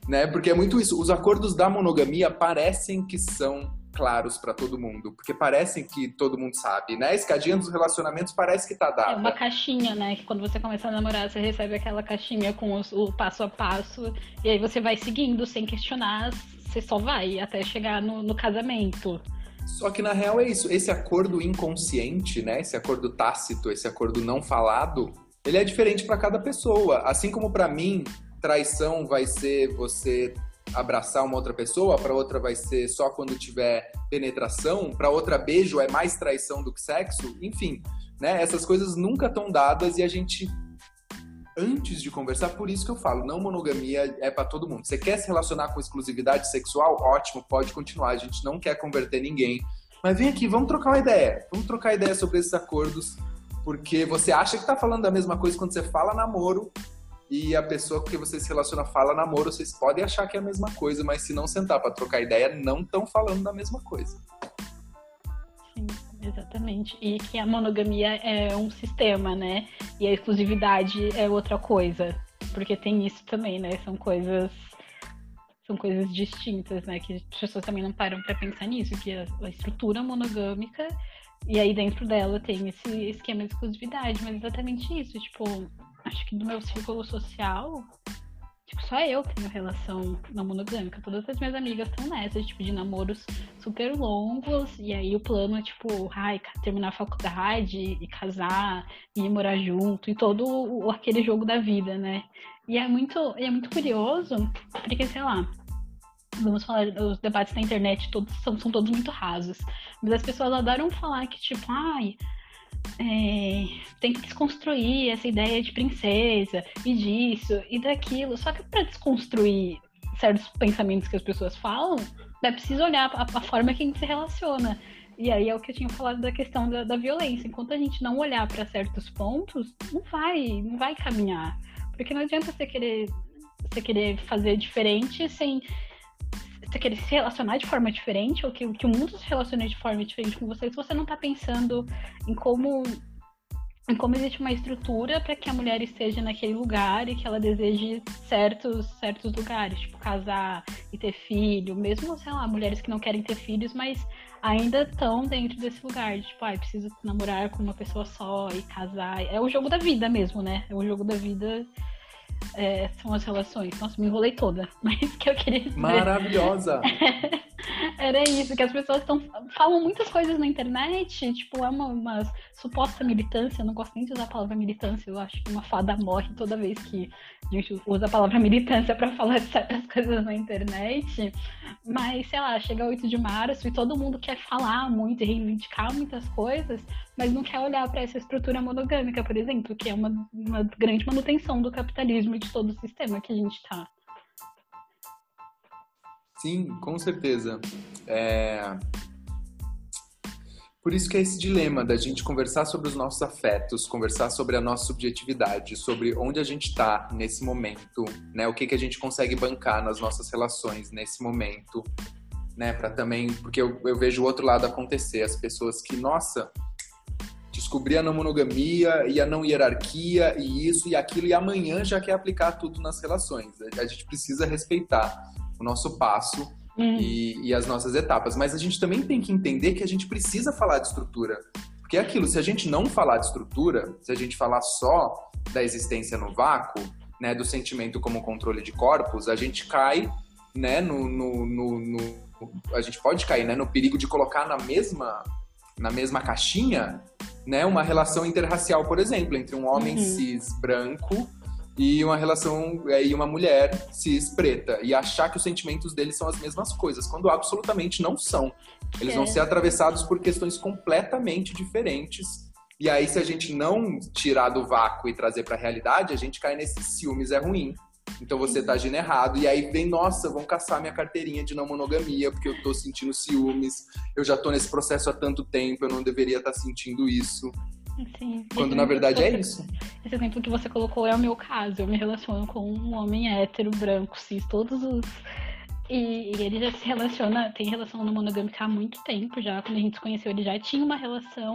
né? Porque é muito isso. Os acordos da monogamia parecem que são claros para todo mundo, porque parecem que todo mundo sabe, né? A escadinha dos relacionamentos parece que tá dada. É uma caixinha, né? Que quando você começa a namorar, você recebe aquela caixinha com os, o passo a passo, e aí você vai seguindo sem questionar, você só vai até chegar no, no casamento. Só que na real é isso, esse acordo inconsciente, né? Esse acordo tácito, esse acordo não falado, ele é diferente para cada pessoa. Assim como para mim, traição vai ser você abraçar uma outra pessoa, para outra vai ser só quando tiver penetração, para outra beijo é mais traição do que sexo, enfim, né? Essas coisas nunca estão dadas e a gente antes de conversar, por isso que eu falo, não monogamia é para todo mundo. Você quer se relacionar com exclusividade sexual? Ótimo, pode continuar. A gente não quer converter ninguém. Mas vem aqui, vamos trocar uma ideia. Vamos trocar ideia sobre esses acordos, porque você acha que está falando da mesma coisa quando você fala namoro, e a pessoa com quem você se relaciona fala namoro, vocês podem achar que é a mesma coisa, mas se não sentar para trocar ideia, não estão falando da mesma coisa. Sim, exatamente. E que a monogamia é um sistema, né? E a exclusividade é outra coisa. Porque tem isso também, né? São coisas são coisas distintas, né? Que as pessoas também não param para pensar nisso, que a, estrutura monogâmica e aí dentro dela tem esse esquema de exclusividade, mas exatamente isso, tipo, acho que do meu círculo social, tipo, só eu tenho relação não monogâmica. Todas as minhas amigas estão nessa, tipo, de namoros super longos, e aí o plano é, tipo, ai, terminar a faculdade e casar e morar junto, e todo o, aquele jogo da vida, né? E é muito, é muito curioso, porque, sei lá, vamos falar, os debates na internet todos são, são todos muito rasos. Mas as pessoas adoram falar que, tipo, ai, é, tem que desconstruir essa ideia de princesa e disso e daquilo. Só que para desconstruir certos pensamentos que as pessoas falam, é preciso olhar a, a forma que a gente se relaciona. E aí é o que eu tinha falado da questão da, da violência. Enquanto a gente não olhar para certos pontos, não vai, não vai caminhar. Porque não adianta você querer, você querer fazer diferente sem você querer se relacionar de forma diferente, ou que, que o mundo se relacione de forma diferente com você, se você não está pensando em como em como existe uma estrutura para que a mulher esteja naquele lugar e que ela deseje certos, certos lugares, tipo casar e ter filho, mesmo, sei lá, mulheres que não querem ter filhos, mas ainda estão dentro desse lugar, de, tipo, ah, preciso namorar com uma pessoa só e casar. É o jogo da vida mesmo, né? É o jogo da vida é, são as relações. Nossa, me enrolei toda. Mas que eu queria dizer. Maravilhosa! Era isso, que as pessoas tão, falam muitas coisas na internet, tipo, é uma, uma, suposta militância, eu não gosto nem de usar a palavra militância, eu acho que uma fada morre toda vez que a gente usa a palavra militância para falar de certas coisas na internet. Mas, sei lá, chega 8 de março e todo mundo quer falar muito e reivindicar muitas coisas, mas não quer olhar para essa estrutura monogâmica, por exemplo, que é uma, uma grande manutenção do capitalismo e de todo o sistema que a gente está. Sim, com certeza. É... Por isso que é esse dilema da gente conversar sobre os nossos afetos, conversar sobre a nossa subjetividade, sobre onde a gente está nesse momento, né? O que, que a gente consegue bancar nas nossas relações nesse momento, né? Para também, porque eu, eu vejo o outro lado acontecer, as pessoas que, nossa, descobri a não monogamia e a não hierarquia e isso e aquilo e amanhã já quer aplicar tudo nas relações. A gente precisa respeitar o nosso passo uhum. e, e, as nossas etapas. Mas a gente também tem que entender que a gente precisa falar de estrutura. Porque é aquilo, se a gente não falar de estrutura, se a gente falar só da existência no vácuo, né, do sentimento como controle de corpos, a gente cai né, no, no, no, no a gente pode cair né, no perigo de colocar na mesma na mesma caixinha né, uma relação interracial, por exemplo, entre um homem uhum. cis branco e uma relação é, e uma mulher cis preta e achar que os sentimentos deles são as mesmas coisas, quando absolutamente não são. Eles é. vão ser atravessados por questões completamente diferentes. E aí, se a gente não tirar do vácuo e trazer para a realidade, a gente cai nesses ciúmes é ruim. Então você tá agindo errado. E aí vem, nossa, vão caçar minha carteirinha de não monogamia, porque eu tô sentindo ciúmes, eu já tô nesse processo há tanto tempo, eu não deveria estar tá sentindo isso. Sim, Quando na verdade é isso. Esse exemplo que você colocou é o meu caso. Eu me relaciono com um homem hétero, branco, cis, todos os. E, e ele já se relaciona, tem relação no monogâmica há muito tempo já. Quando a gente se conheceu, ele já tinha uma relação.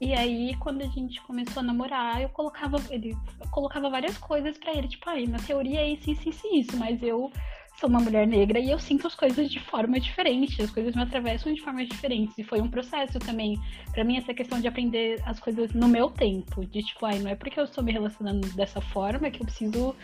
E aí, quando a gente começou a namorar, eu colocava, ele, eu colocava várias coisas para ele, tipo, aí, na teoria é isso, isso, isso, isso, mas eu sou uma mulher negra e eu sinto as coisas de forma diferente, as coisas me atravessam de formas diferentes. E foi um processo também, para mim, essa questão de aprender as coisas no meu tempo. De tipo, ai, não é porque eu estou me relacionando dessa forma que eu preciso.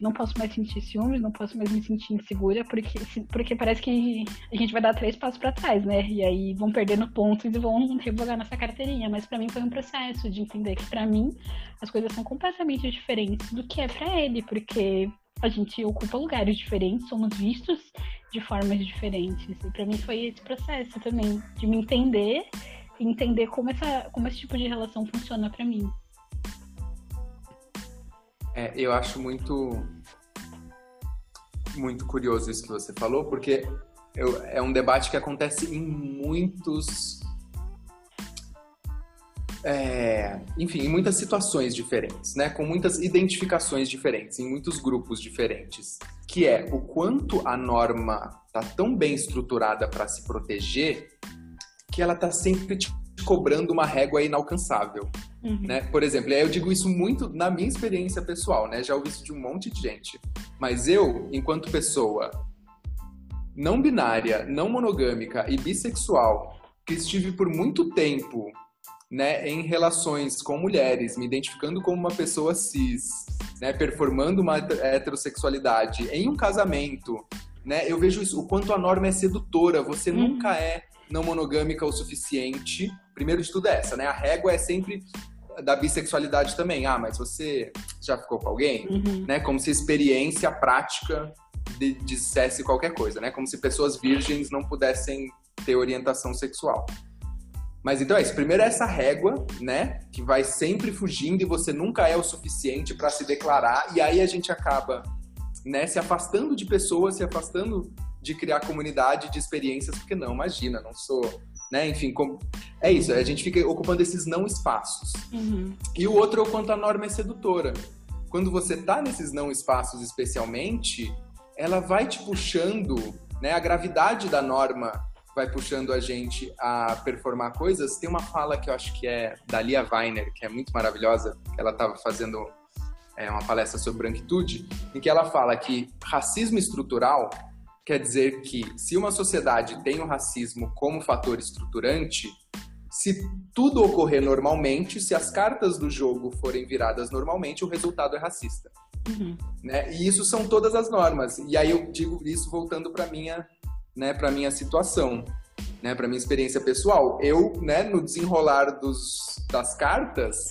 Não posso mais sentir ciúmes, não posso mais me sentir insegura, porque, porque parece que a gente vai dar três passos para trás, né? E aí vão perdendo pontos e vão revogar nossa carteirinha. Mas para mim foi um processo de entender que para mim as coisas são completamente diferentes do que é para ele, porque a gente ocupa lugares diferentes, somos vistos de formas diferentes. E para mim foi esse processo também de me entender entender como essa como esse tipo de relação funciona para mim. É, eu acho muito muito curioso isso que você falou, porque eu, é um debate que acontece em muitos é, enfim, em muitas situações diferentes, né? Com muitas identificações diferentes, em muitos grupos diferentes. Que é o quanto a norma tá tão bem estruturada para se proteger que ela tá sempre te cobrando uma régua inalcançável. Uhum. Né? Por exemplo, eu digo isso muito na minha experiência pessoal, né? Já ouvi isso de um monte de gente. Mas eu, enquanto pessoa não binária, não monogâmica e bissexual, que estive por muito tempo né, em relações com mulheres, me identificando como uma pessoa cis, né, performando uma heterossexualidade em um casamento, né, eu vejo isso, o quanto a norma é sedutora. Você hum. nunca é não monogâmica o suficiente. Primeiro de tudo é essa, né? A régua é sempre da bissexualidade também. Ah, mas você já ficou com alguém? Uhum. Né? Como se experiência prática de, dissesse qualquer coisa, né? Como se pessoas virgens não pudessem ter orientação sexual. Mas então é isso. Primeiro é essa régua, né? Que vai sempre fugindo e você nunca é o suficiente para se declarar. E aí a gente acaba, né? Se afastando de pessoas, se afastando de criar comunidade de experiências, porque não, imagina, não sou. Né? Enfim, é isso, a gente fica ocupando esses não espaços. Uhum. E o outro é o quanto a norma é sedutora. Quando você tá nesses não espaços, especialmente, ela vai te puxando, né? A gravidade da norma vai puxando a gente a performar coisas. Tem uma fala que eu acho que é da Lia Weiner, que é muito maravilhosa, ela estava fazendo é, uma palestra sobre branquitude, em que ela fala que racismo estrutural quer dizer que se uma sociedade tem o racismo como fator estruturante, se tudo ocorrer normalmente, se as cartas do jogo forem viradas normalmente, o resultado é racista. Uhum. Né? E isso são todas as normas. E aí eu digo isso voltando para minha né, para minha situação, né, para minha experiência pessoal. Eu, né, no desenrolar dos, das cartas,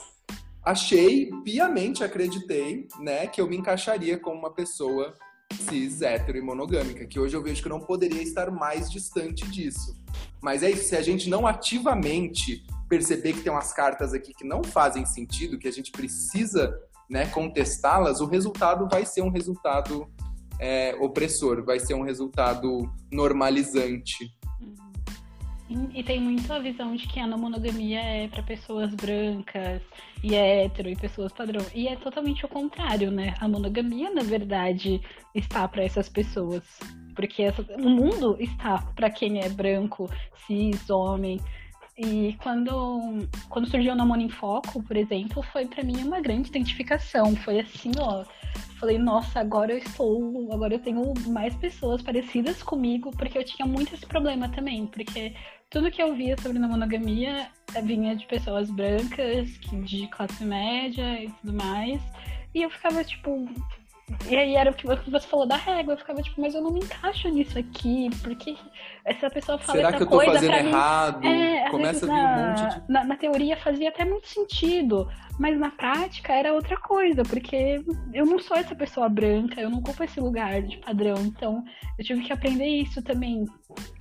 achei, piamente acreditei, né, que eu me encaixaria como uma pessoa cis, hétero e monogâmica, que hoje eu vejo que não poderia estar mais distante disso. Mas é isso, se a gente não ativamente perceber que tem umas cartas aqui que não fazem sentido, que a gente precisa né, contestá-las, o resultado vai ser um resultado é, opressor, vai ser um resultado normalizante. Uhum. E tem muito a visão de que a monogamia é para pessoas brancas e é hétero e pessoas padrão. E é totalmente o contrário, né? A monogamia, na verdade, está para essas pessoas. Porque essa, o mundo está para quem é branco, cis, homem. E quando, quando surgiu o Namoro em Foco, por exemplo, foi para mim uma grande identificação. Foi assim, ó. Falei, nossa, agora eu estou. Agora eu tenho mais pessoas parecidas comigo, porque eu tinha muito esse problema também. Porque tudo que eu via sobre a monogamia vinha de pessoas brancas, de classe média e tudo mais. E eu ficava, tipo, e aí era o que você falou da régua. Eu ficava tipo, mas eu não me encaixo nisso aqui, porque essa pessoa fala Será que eu tô fazendo errado? É, Começa a vir na, um monte de... Na, na, teoria fazia até muito sentido, mas na prática era outra coisa, porque eu não sou essa pessoa branca, eu não ocupo esse lugar de padrão. Então, eu tive que aprender isso também,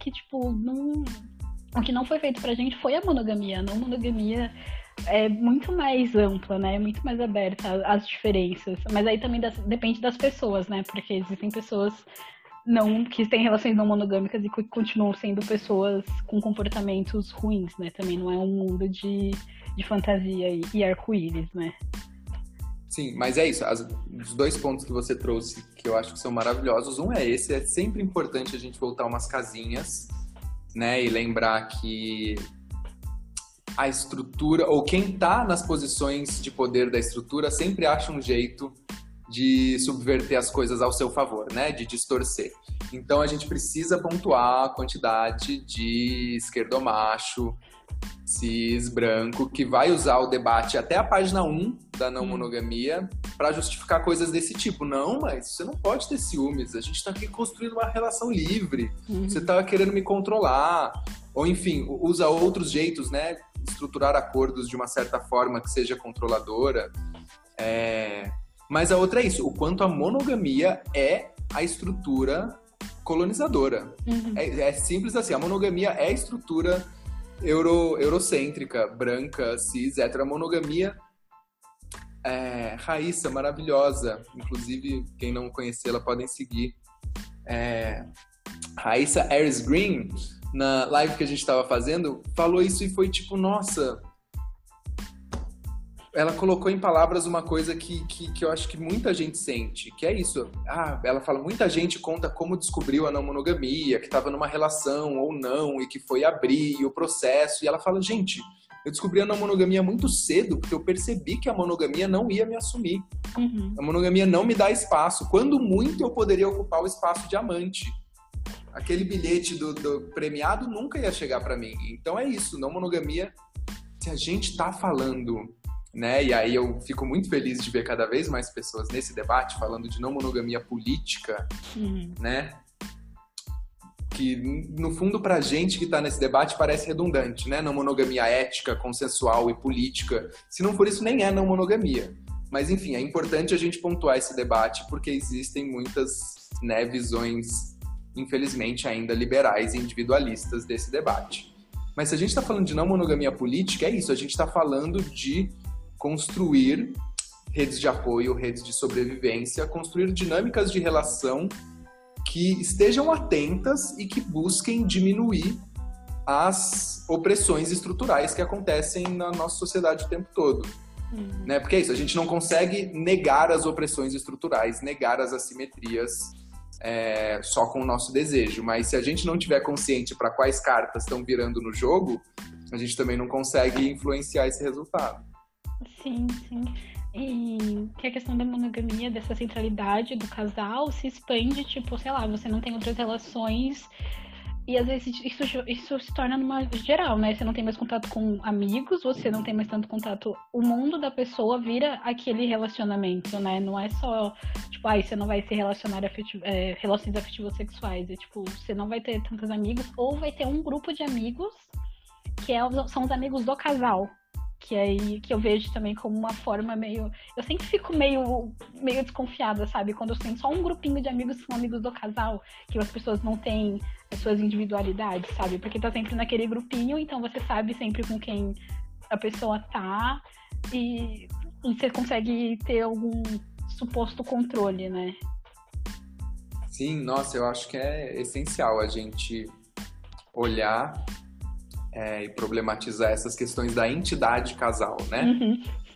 que tipo, não... O que não foi feito pra gente foi a monogamia. A não monogamia é muito mais ampla, né? É muito mais aberta às diferenças. Mas aí também das, depende das pessoas, né? Porque existem pessoas não que têm relações não monogâmicas e que continuam sendo pessoas com comportamentos ruins, né? Também não é um mundo de, de fantasia e, e arco-íris, né? Sim, mas é isso. As, os dois pontos que você trouxe que eu acho que são maravilhosos. Um é esse, é sempre importante a gente voltar umas casinhas, né? E lembrar que a estrutura, ou quem está nas posições de poder da estrutura, sempre acha um jeito de subverter as coisas ao seu favor, né? De distorcer. Então a gente precisa pontuar a quantidade de esquerdomacho, cis, branco, que vai usar o debate até a página 1 da não monogamia para justificar coisas desse tipo. Não, mas você não pode ter ciúmes. A gente está aqui construindo uma relação livre. Uhum. Você está querendo me controlar. Ou enfim, usa outros jeitos, né? estruturar acordos de uma certa forma que seja controladora. É... Mas a outra é isso, o quanto a monogamia é a estrutura colonizadora. Uhum. É, é, simples assim, a monogamia é a estrutura euro, eurocêntrica, branca, cis, hétero. A monogamia é, Raíssa, maravilhosa. Inclusive, quem não conhecê-la podem seguir. É, Raíssa Ares Green na live que a gente estava fazendo, falou isso e foi tipo, nossa. Ela colocou em palavras uma coisa que, que, que eu acho que muita gente sente, que é isso. Ah, ela fala, muita gente conta como descobriu a não monogamia, que estava numa relação ou não, e que foi abrir o processo. E ela fala, gente, eu descobri a não monogamia muito cedo, porque eu percebi que a monogamia não ia me assumir. Uhum. A monogamia não me dá espaço. Quando muito eu poderia ocupar o espaço de amante aquele bilhete do, do premiado nunca ia chegar para mim. Então é isso, não monogamia. Se a gente tá falando, né? E aí eu fico muito feliz de ver cada vez mais pessoas nesse debate falando de não monogamia política, uhum. né? Que no fundo pra gente que tá nesse debate parece redundante, né? Não monogamia ética, consensual e política. Se não for isso, nem é não monogamia. Mas enfim, é importante a gente pontuar esse debate porque existem muitas né, visões infelizmente, ainda liberais e individualistas desse debate. Mas se a gente está falando de não monogamia política, é isso, a gente está falando de construir redes de apoio, redes de sobrevivência, construir dinâmicas de relação que estejam atentas e que busquem diminuir as opressões estruturais que acontecem na nossa sociedade o tempo todo. Uhum. Né? Porque é isso, a gente não consegue negar as opressões estruturais, negar as assimetrias é, só com o nosso desejo. Mas se a gente não tiver consciente para quais cartas estão virando no jogo, a gente também não consegue influenciar esse resultado. Sim, sim. E que a questão da monogamia, dessa centralidade do casal, se expande, tipo, sei lá, você não tem outras relações e às vezes isso, isso se torna numa geral, né? Você não tem mais contato com amigos, você não tem mais tanto contato. O mundo da pessoa vira aquele relacionamento, né? Não é só, tipo, ai, ah, você não vai se relacionar afetivo, é, relações afetivos sexuais. É tipo, você não vai ter tantos amigos, ou vai ter um grupo de amigos que é, são os amigos do casal que aí que eu vejo também como uma forma meio eu sempre fico meio meio desconfiada sabe? Quando eu tenho só um grupinho de amigos são amigos do casal que as pessoas não têm as suas individualidades sabe? Porque tá sempre naquele grupinho então você sabe sempre com quem a pessoa tá e, e você consegue ter algum suposto controle né? Sim nossa eu acho que é essencial a gente olhar é, e problematizar essas questões da entidade casal, né?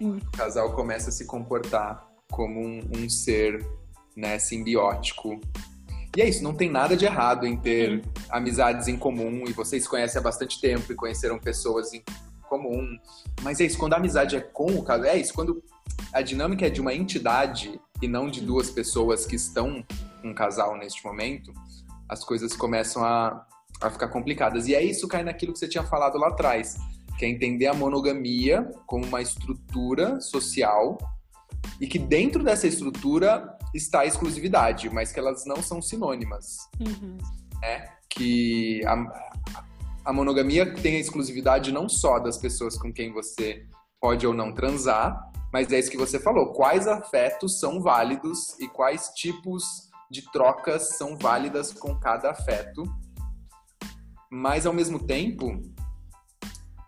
Uhum. O casal começa a se comportar como um, um, ser né, simbiótico. E é isso, não tem nada de errado em ter uhum. amizades em comum e vocês conhecem há bastante tempo e conheceram pessoas em comum. Mas é isso, quando a amizade é com o casal, é isso, quando a dinâmica é de uma entidade e não de duas pessoas que estão um casal neste momento, as coisas começam a, a ficar complicadas. E aí isso cai naquilo que você tinha falado lá atrás, que é entender a monogamia como uma estrutura social e que dentro dessa estrutura está a exclusividade, mas que elas não são sinônimas. Uhum. Né? Que a, a monogamia tem a exclusividade não só das pessoas com quem você pode ou não transar, mas é isso que você falou. Quais afetos são válidos e quais tipos de trocas são válidas com cada afeto mas ao mesmo tempo,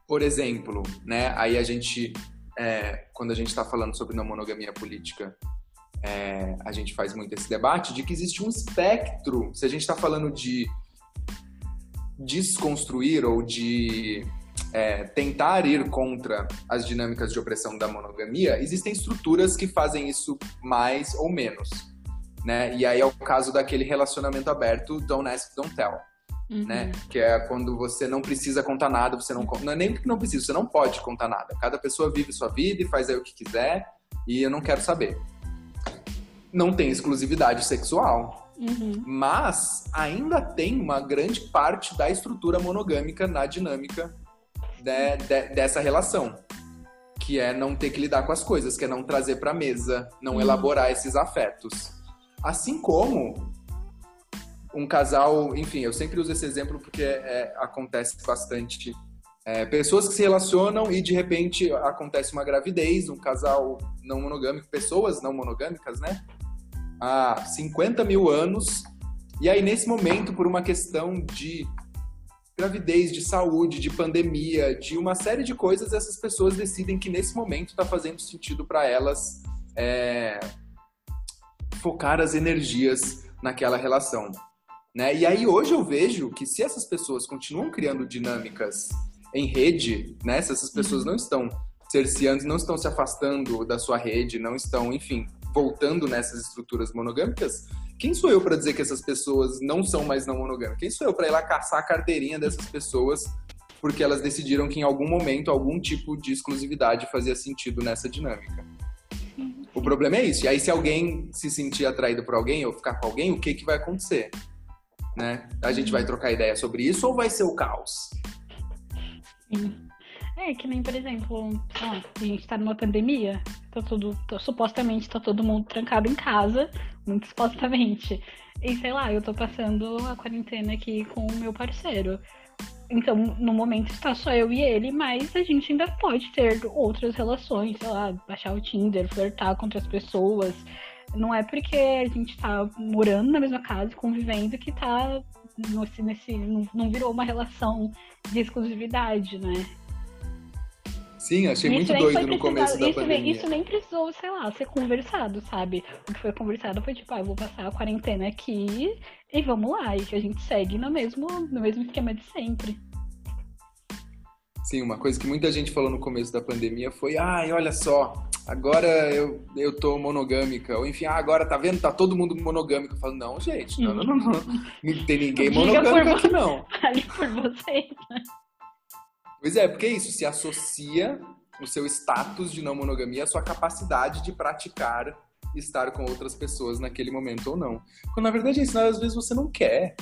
por exemplo, né, aí a gente, é, quando a gente está falando sobre não monogamia política, é, a gente faz muito esse debate de que existe um espectro. Se a gente está falando de desconstruir ou de é, tentar ir contra as dinâmicas de opressão da monogamia, existem estruturas que fazem isso mais ou menos. Né? E aí é o caso daquele relacionamento aberto, don't ask, don't tell. Uhum. Né? Que é quando você não precisa contar nada, você não não é nem que não precisa, você não pode contar nada. Cada pessoa vive sua vida e faz aí o que quiser e eu não quero saber. Não tem exclusividade sexual, uhum. mas ainda tem uma grande parte da estrutura monogâmica na dinâmica de, de, dessa relação, que é não ter que lidar com as coisas, que é não trazer para mesa, não uhum. elaborar esses afetos. Assim como um casal, enfim, eu sempre uso esse exemplo porque é, acontece bastante. É, pessoas que se relacionam e de repente acontece uma gravidez, um casal não monogâmico, pessoas não monogâmicas, né? Há 50 mil anos. E aí, nesse momento, por uma questão de gravidez, de saúde, de pandemia, de uma série de coisas, essas pessoas decidem que nesse momento está fazendo sentido para elas é, focar as energias naquela relação. Né? E aí hoje eu vejo que se essas pessoas continuam criando dinâmicas em rede, né? se essas pessoas não estão cerceando, não estão se afastando da sua rede, não estão, enfim, voltando nessas estruturas monogâmicas, quem sou eu para dizer que essas pessoas não são mais não monogâmicas? Quem sou eu para ir lá caçar a carteirinha dessas pessoas porque elas decidiram que em algum momento algum tipo de exclusividade fazia sentido nessa dinâmica? O problema é isso. E aí, se alguém se sentir atraído por alguém ou ficar com alguém, o que, que vai acontecer? Né? A gente vai trocar ideia sobre isso ou vai ser o caos? É, que nem, por exemplo, a gente tá numa pandemia, tá tudo, tá, supostamente tá todo mundo trancado em casa, muito supostamente. E sei lá, eu tô passando a quarentena aqui com o meu parceiro. Então, no momento está só eu e ele, mas a gente ainda pode ter outras relações, sei lá, baixar o Tinder, flertar com outras pessoas, não é porque a gente tá morando na mesma casa, convivendo, que tá nesse, nesse não virou uma relação de exclusividade, né? Sim, achei isso muito doido no começo da isso pandemia. Nem, isso nem precisou, sei lá, ser conversado, sabe? O que foi conversado foi tipo, ah, eu vou passar a quarentena aqui e vamos lá, e que a gente segue no mesmo, no mesmo esquema de sempre. Sim, uma coisa que muita gente falou no começo da pandemia foi: ai, olha só, agora eu, eu tô monogâmica. Ou enfim, ah, agora tá vendo? Tá todo mundo monogâmico. Eu falo: não, gente, não, não, não, não. Não tem ninguém monogâmico aqui, não. Ali por vocês, né? Pois é, porque é isso, se associa o seu status de não monogamia à sua capacidade de praticar estar com outras pessoas naquele momento ou não. Quando na verdade é isso, às vezes você não quer.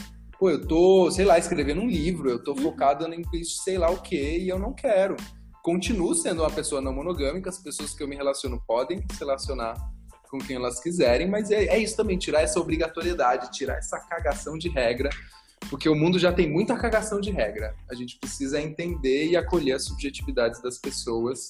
Pô, eu tô, sei lá, escrevendo um livro, eu tô uhum. focado em sei lá o que e eu não quero. Continuo sendo uma pessoa não monogâmica, as pessoas que eu me relaciono podem se relacionar com quem elas quiserem, mas é, é isso também, tirar essa obrigatoriedade, tirar essa cagação de regra, porque o mundo já tem muita cagação de regra. A gente precisa entender e acolher as subjetividades das pessoas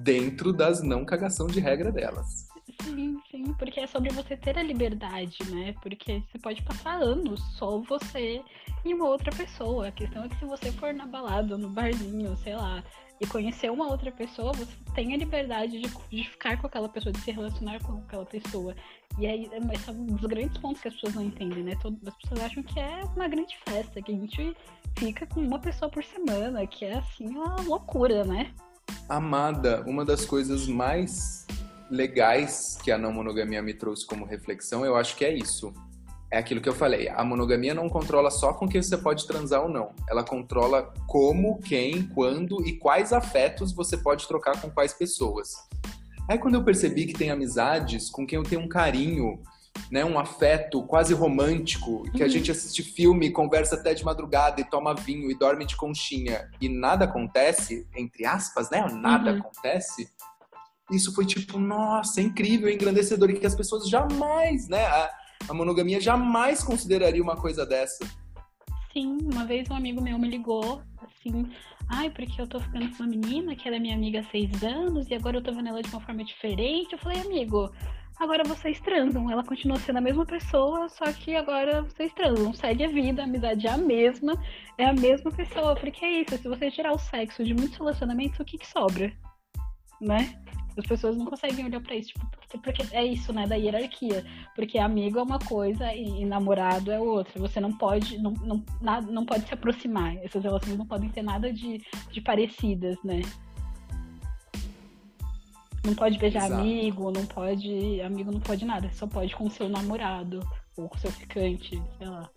dentro das não cagação de regra delas. Sim, sim, porque é sobre você ter a liberdade, né? Porque você pode passar anos só você e uma outra pessoa. A questão é que se você for na balada, no barzinho, sei lá, e conhecer uma outra pessoa, você tem a liberdade de, de ficar com aquela pessoa, de se relacionar com aquela pessoa. E aí, esse é um dos grandes pontos que as pessoas não entendem, né? Todas as pessoas acham que é uma grande festa, que a gente fica com uma pessoa por semana, que é assim uma loucura, né? Amada, uma das coisas mais legais que a não monogamia me trouxe como reflexão, eu acho que é isso. É aquilo que eu falei. A monogamia não controla só com quem você pode transar ou não. Ela controla como, quem, quando e quais afetos você pode trocar com quais pessoas. Aí quando eu percebi que tem amizades com quem eu tenho um carinho, né, um afeto quase romântico, que a uhum. gente assiste filme, conversa até de madrugada e toma vinho e dorme de conchinha e nada acontece, entre aspas, né? Nada uhum. acontece. Isso foi tipo, nossa, é incrível, engrandecedor e que as pessoas jamais, né, a, a monogamia jamais consideraria uma coisa dessa. Sim, uma vez um amigo meu me ligou, assim, ai, porque eu tô ficando com uma menina que era minha amiga há seis anos e agora eu tô vendo ela de uma forma diferente. Eu falei, amigo, agora vocês transam. Ela continua sendo a mesma pessoa, só que agora vocês transam. Segue a vida, a amizade é a mesma, é a mesma pessoa. Porque é isso, se você tirar o sexo de muitos relacionamentos, o que, que sobra? Né? As pessoas não conseguem olhar para isso, tipo, porque é isso, né, da hierarquia. Porque amigo é uma coisa e, namorado é outra. Você não pode, não, não, nada, não pode se aproximar. Essas relações não podem ter nada de, de parecidas, né? Não pode beijar Exato. amigo, não pode. Amigo não pode nada, só pode com o seu namorado ou com o seu ficante, sei lá.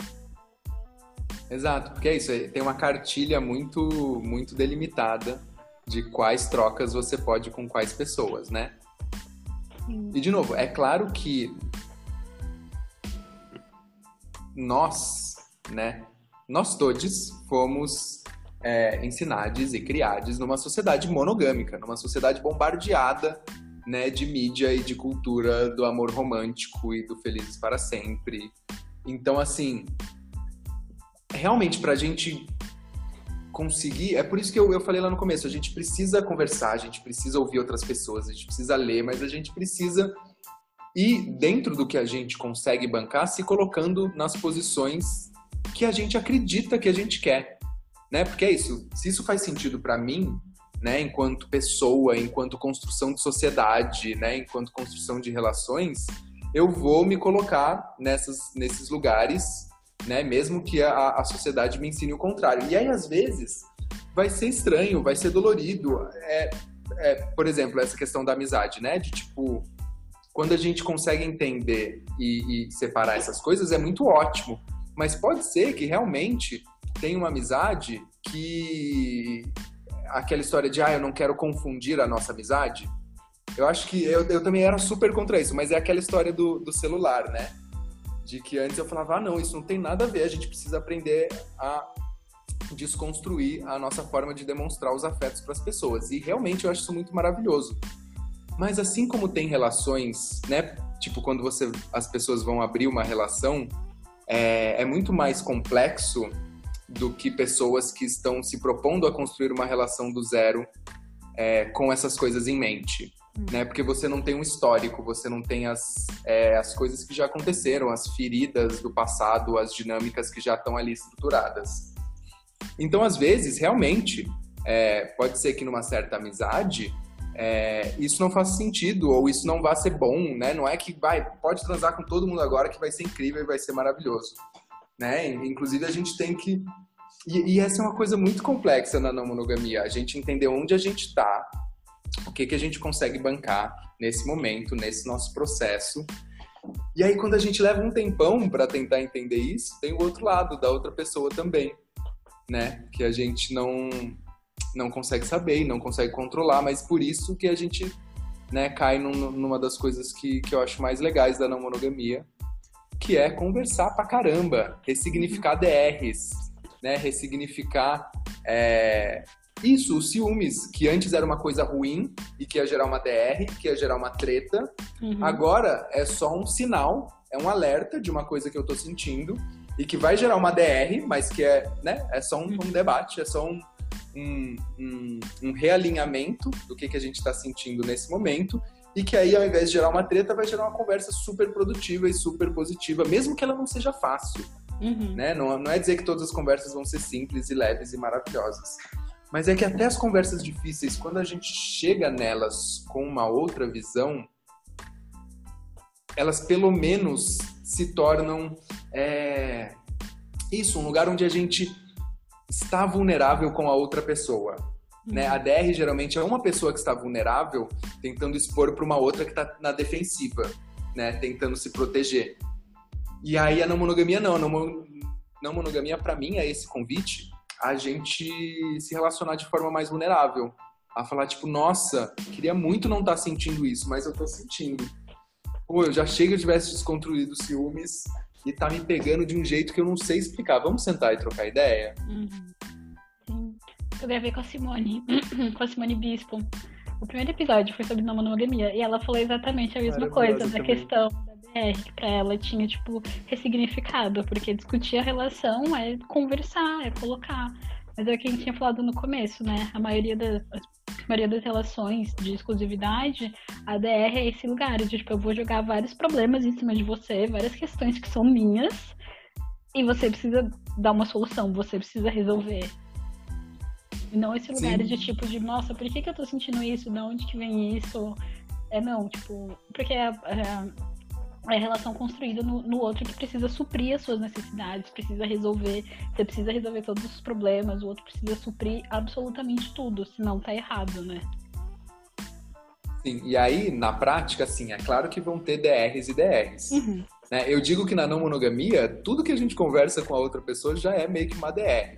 Exato, porque é isso, tem uma cartilha muito, muito delimitada de quais trocas você pode com quais pessoas, né? Sim. E de novo, é claro que nós, né? Nós todos fomos é, ensinados e criados numa sociedade monogâmica, numa sociedade bombardeada né, de mídia e de cultura do amor romântico e do felizes para sempre. Então, assim, realmente, para a gente conseguir. É por isso que eu, eu falei lá no começo: a gente precisa conversar, a gente precisa ouvir outras pessoas, a gente precisa ler, mas a gente precisa ir dentro do que a gente consegue bancar, se colocando nas posições que a gente acredita que a gente quer né? Porque é isso. Se isso faz sentido para mim, né, enquanto pessoa, enquanto construção de sociedade, né, enquanto construção de relações, eu vou me colocar nessas, nesses lugares, né, mesmo que a, a sociedade me ensine o contrário. E aí, às vezes, vai ser estranho, vai ser dolorido. É, é, por exemplo, essa questão da amizade, né, de tipo, quando a gente consegue entender e, e separar essas coisas, é muito ótimo. Mas pode ser que realmente tem uma amizade que aquela história de ah, eu não quero confundir a nossa amizade. Eu acho que eu, eu também era super contra isso, mas é aquela história do, do celular, né? De que antes eu falava, ah, não, isso não tem nada a ver, a gente precisa aprender a desconstruir a nossa forma de demonstrar os afetos para as pessoas. E realmente eu acho isso muito maravilhoso. Mas assim como tem relações, né? Tipo, quando você, as pessoas vão abrir uma relação, é, é muito mais complexo do que pessoas que estão se propondo a construir uma relação do zero é, com essas coisas em mente. Né? Porque você não tem um histórico, você não tem as, é, as coisas que já aconteceram, as feridas do passado, as dinâmicas que já estão ali estruturadas. Então, às vezes, realmente, é, pode ser que numa certa amizade é, isso não faz sentido ou isso não vai ser bom, né? Não é que vai, pode transar com todo mundo agora que vai ser incrível e vai ser maravilhoso, né? Inclusive a gente tem que e, e essa é uma coisa muito complexa na não monogamia, a gente entender onde a gente está, o que que a gente consegue bancar nesse momento, nesse nosso processo. E aí quando a gente leva um tempão para tentar entender isso, tem o outro lado da outra pessoa também, né? Que a gente não não consegue saber não consegue controlar, mas por isso que a gente né, cai num, numa das coisas que, que eu acho mais legais da não monogamia, que é conversar pra caramba, ressignificar DRs, né, ressignificar é, isso, os ciúmes, que antes era uma coisa ruim e que ia gerar uma DR, que ia gerar uma treta, uhum. agora é só um sinal, é um alerta de uma coisa que eu tô sentindo e que vai gerar uma DR, mas que é, né, é só um, um uhum. debate, é só um, um, um, um realinhamento do que, que a gente está sentindo nesse momento e que aí, ao invés de gerar uma treta, vai gerar uma conversa super produtiva e super positiva, mesmo que ela não seja fácil. Uhum. Né? Não, não é dizer que todas as conversas vão ser simples e leves e maravilhosas. Mas é que até as conversas difíceis, quando a gente chega nelas com uma outra visão, elas pelo menos se tornam é, isso, um lugar onde a gente está vulnerável com a outra pessoa. Uhum. Né? A DR geralmente é uma pessoa que está vulnerável tentando expor para uma outra que está na defensiva, né? tentando se proteger. E aí a não monogamia não. A não, não monogamia, para mim, é esse convite a gente se relacionar de forma mais vulnerável. A falar, tipo, nossa, queria muito não estar tá sentindo isso, mas eu estou sentindo. Pô, eu já chego eu tivesse desconstruído ciúmes e tá me pegando de um jeito que eu não sei explicar. Vamos sentar e trocar ideia? Uhum. Sim. Eu gravei com a Simone, com a Simone Bispo. O primeiro episódio foi sobre não monogamia e ela falou exatamente a mesma coisa, da questão BR, que pra ela tinha, tipo, ressignificado, porque discutir a relação é conversar, é colocar. Mas é o que a gente tinha falado no começo, né? A maioria das, maioria das relações de exclusividade, a DR é esse lugar de, tipo, eu vou jogar vários problemas em cima de você, várias questões que são minhas, e você precisa dar uma solução, você precisa resolver. E não esse lugar Sim. de tipo de, nossa, por que, que eu tô sentindo isso? De onde que vem isso? É não, tipo, porque é, é a relação construída no, no, outro que precisa suprir as suas necessidades, precisa resolver, você precisa resolver todos os problemas, o outro precisa suprir absolutamente tudo, senão tá errado, né? Sim, e aí, na prática, assim, é claro que vão ter DRs e DRs. Uhum. Né? Eu digo que na não monogamia, tudo que a gente conversa com a outra pessoa já é meio que uma DR.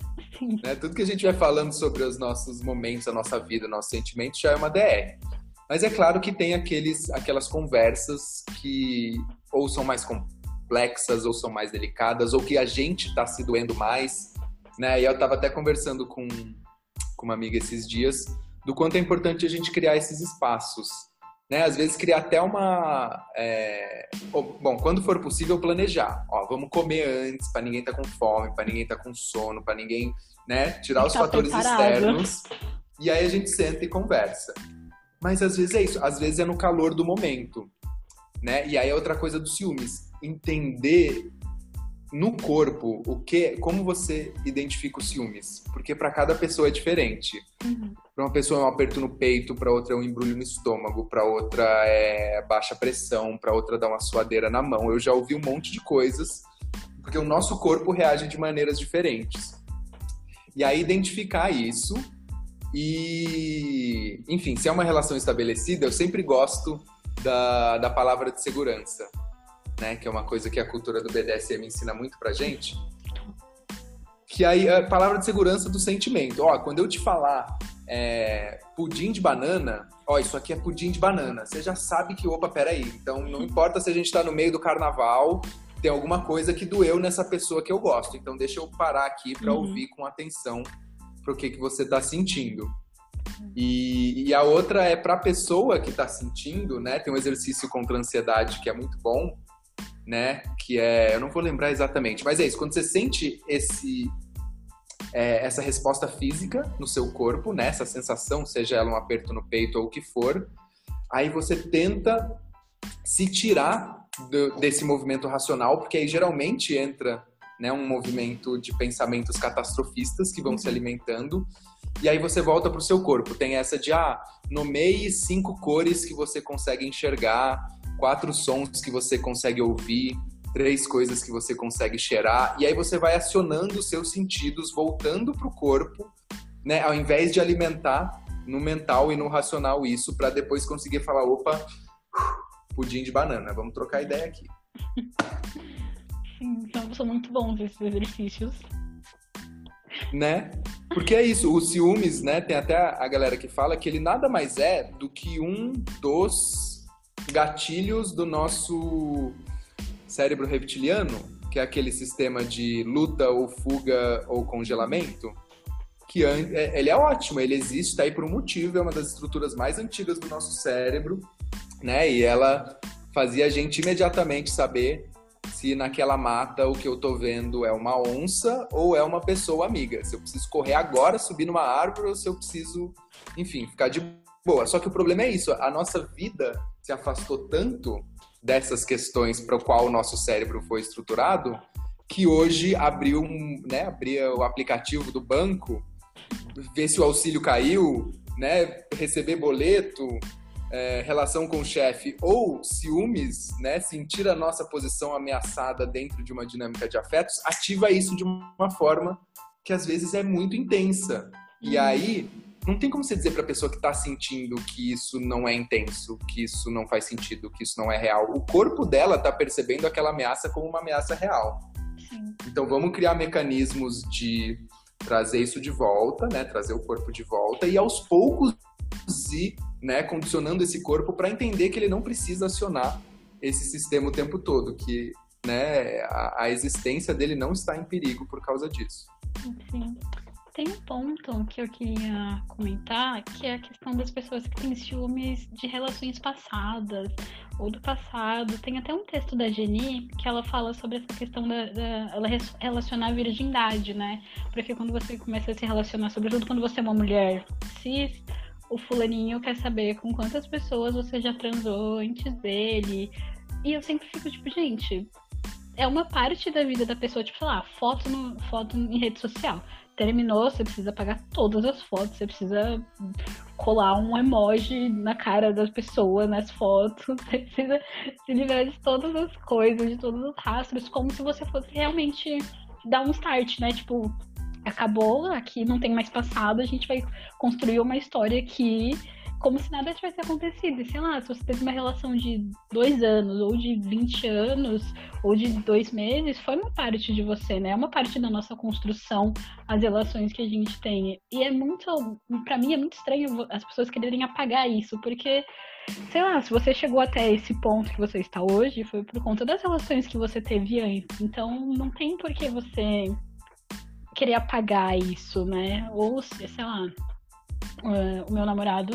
Né? Tudo que a gente vai falando sobre os nossos momentos, a nossa vida, nossos sentimentos, já é uma DR. Mas é claro que tem aqueles, aquelas conversas que ou são mais complexas, ou são mais delicadas, ou que a gente está se doendo mais. Né? E eu estava até conversando com, com uma amiga esses dias do quanto é importante a gente criar esses espaços. Né? Às vezes criar até uma. É... Bom, quando for possível, planejar. Ó, vamos comer antes, para ninguém estar tá com fome, para ninguém estar tá com sono, para ninguém né, tirar os tá fatores preparado. externos. E aí a gente senta e conversa. Mas às vezes é isso, às vezes é no calor do momento, né? E aí é outra coisa dos ciúmes, entender no corpo o que, como você identifica os ciúmes, porque para cada pessoa é diferente. Uhum. Para uma pessoa é um aperto no peito, para outra é um embrulho no estômago, para outra é baixa pressão, para outra dá uma suadeira na mão. Eu já ouvi um monte de coisas, porque o nosso corpo reage de maneiras diferentes. E aí identificar isso e, enfim, se é uma relação estabelecida, eu sempre gosto da, da palavra de segurança, né? Que é uma coisa que a cultura do BDSM ensina muito pra gente. Que aí a palavra de segurança do sentimento. Ó, quando eu te falar é, pudim de banana, ó, isso aqui é pudim de banana. Você já sabe que, opa, peraí. Então não importa se a gente tá no meio do carnaval, tem alguma coisa que doeu nessa pessoa que eu gosto. Então deixa eu parar aqui para uhum. ouvir com atenção para o que, que você está sentindo. E, e, a outra é para a pessoa que está sentindo, né? Tem um exercício contra a ansiedade que é muito bom, né? Que é, eu não vou lembrar exatamente, mas é isso. Quando você sente esse é, essa resposta física no seu corpo, né? Essa sensação, seja ela um aperto no peito ou o que for, aí você tenta se tirar do, desse movimento racional, porque aí geralmente entra né, um movimento de pensamentos catastrofistas que vão se alimentando. e aí você volta pro seu corpo. Tem essa de, ah, nomeie cinco cores que você consegue enxergar, quatro sons que você consegue ouvir, três coisas que você consegue cheirar, e aí você vai acionando os seus sentidos, voltando pro corpo, né, ao invés de alimentar no mental e no racional isso, para depois conseguir falar, opa, pudim de banana, vamos trocar ideia aqui. Sim, então são muito bons esses exercícios. Né? Porque é isso, o ciúmes, né? Tem até a galera que fala que ele nada mais é do que um dos gatilhos do nosso cérebro reptiliano, que é aquele sistema de luta ou fuga ou congelamento, que é, ele é ótimo, ele existe, tá aí por um motivo, é uma das estruturas mais antigas do nosso cérebro, né? E ela fazia a gente imediatamente saber se naquela mata o que eu tô vendo é uma onça ou é uma pessoa amiga. Se eu preciso correr agora, subir numa árvore, ou se eu preciso, enfim, ficar de boa. Só que o problema é isso, a nossa vida se afastou tanto dessas questões para o qual o nosso cérebro foi estruturado, que hoje abriu, né, abria o aplicativo do banco, ver se o auxílio caiu, né, receber boleto, é, relação com o chefe ou ciúmes, né, sentir a nossa posição ameaçada dentro de uma dinâmica de afetos, ativa isso de uma forma que às vezes é muito intensa. E uhum. aí, não tem como você dizer para a pessoa que está sentindo que isso não é intenso, que isso não faz sentido, que isso não é real. O corpo dela está percebendo aquela ameaça como uma ameaça real. Sim. Então vamos criar mecanismos de trazer isso de volta, né, trazer o corpo de volta e aos poucos ir né, condicionando esse corpo para entender que ele não precisa acionar esse sistema o tempo todo, que né, a, a existência dele não está em perigo por causa disso. Sim. Tem um ponto que eu queria comentar, que é a questão das pessoas que têm ciúmes de relações passadas ou do passado. Tem até um texto da Jenny que ela fala sobre essa questão da, da ela relacionar a virgindade, né? Porque quando você começa a se relacionar, sobretudo quando você é uma mulher cis, o fulaninho quer saber com quantas pessoas você já transou antes dele. E eu sempre fico tipo, gente, é uma parte da vida da pessoa, tipo, sei lá, foto, no, foto em rede social. Terminou, você precisa apagar todas as fotos, você precisa colar um emoji na cara das pessoas nas fotos, você precisa se livrar de todas as coisas, de todos os rastros, como se você fosse realmente dar um start, né? Tipo, acabou, aqui não tem mais passado, a gente vai construir uma história aqui como se nada tivesse acontecido. E sei lá, se você teve uma relação de dois anos, ou de 20 anos, ou de dois meses, foi uma parte de você, né? É uma parte da nossa construção, as relações que a gente tem. E é muito, para mim é muito estranho as pessoas quererem apagar isso, porque sei lá, se você chegou até esse ponto que você está hoje, foi por conta das relações que você teve antes. Então não tem por que você querer apagar isso, né? Ou, sei lá, uh, o meu namorado,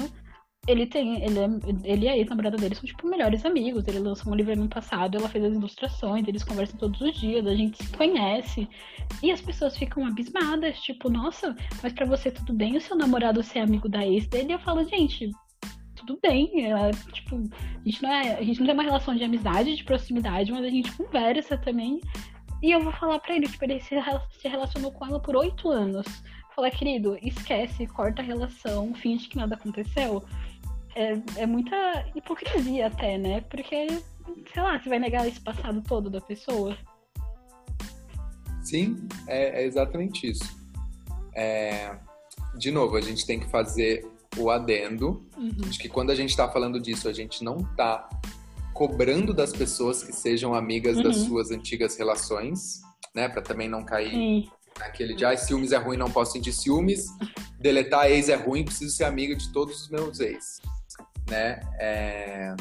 ele tem, ele, é, ele e a ex-namorada dele são, tipo, melhores amigos. Ele lançou um livro ano passado, ela fez as ilustrações, eles conversam todos os dias, a gente se conhece. E as pessoas ficam abismadas, tipo, nossa, mas para você tudo bem o seu namorado ser amigo da ex dele? Eu falo, gente, tudo bem. Ela, tipo, a gente, não é, a gente não tem uma relação de amizade, de proximidade, mas a gente conversa também. E eu vou falar pra ele, tipo, ele se, se relacionou com ela por oito anos. Falar, querido, esquece, corta a relação, finge que nada aconteceu. É, é muita hipocrisia até, né? Porque, sei lá, você vai negar esse passado todo da pessoa. Sim, é, é exatamente isso. É, de novo, a gente tem que fazer o adendo uhum. de que quando a gente está falando disso, a gente não está cobrando das pessoas que sejam amigas uhum. das suas antigas relações, né? Para também não cair Sim. naquele de, ah, ciúmes é ruim, não posso sentir ciúmes. Deletar ex é ruim, preciso ser amiga de todos os meus ex, né? É...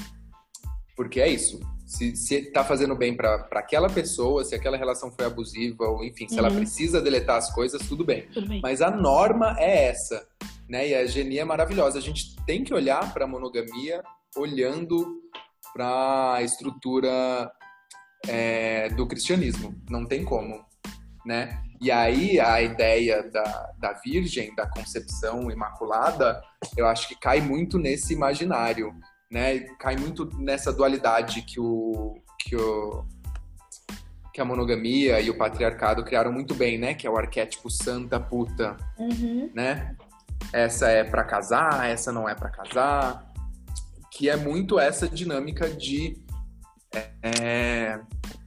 Porque é isso. Se, se tá fazendo bem para aquela pessoa, se aquela relação foi abusiva, ou enfim, se uhum. ela precisa deletar as coisas, tudo bem. tudo bem. Mas a norma é essa, né? E a Genia é maravilhosa. A gente tem que olhar para a monogamia olhando para a estrutura é, do cristianismo. Não tem como, né? E aí a ideia da, da Virgem, da concepção imaculada, eu acho que cai muito nesse imaginário, né? Cai muito nessa dualidade que o que o que a monogamia e o patriarcado criaram muito bem, né? Que é o arquétipo santa puta, uhum. né? essa é para casar, essa não é para casar, que é muito essa dinâmica de é,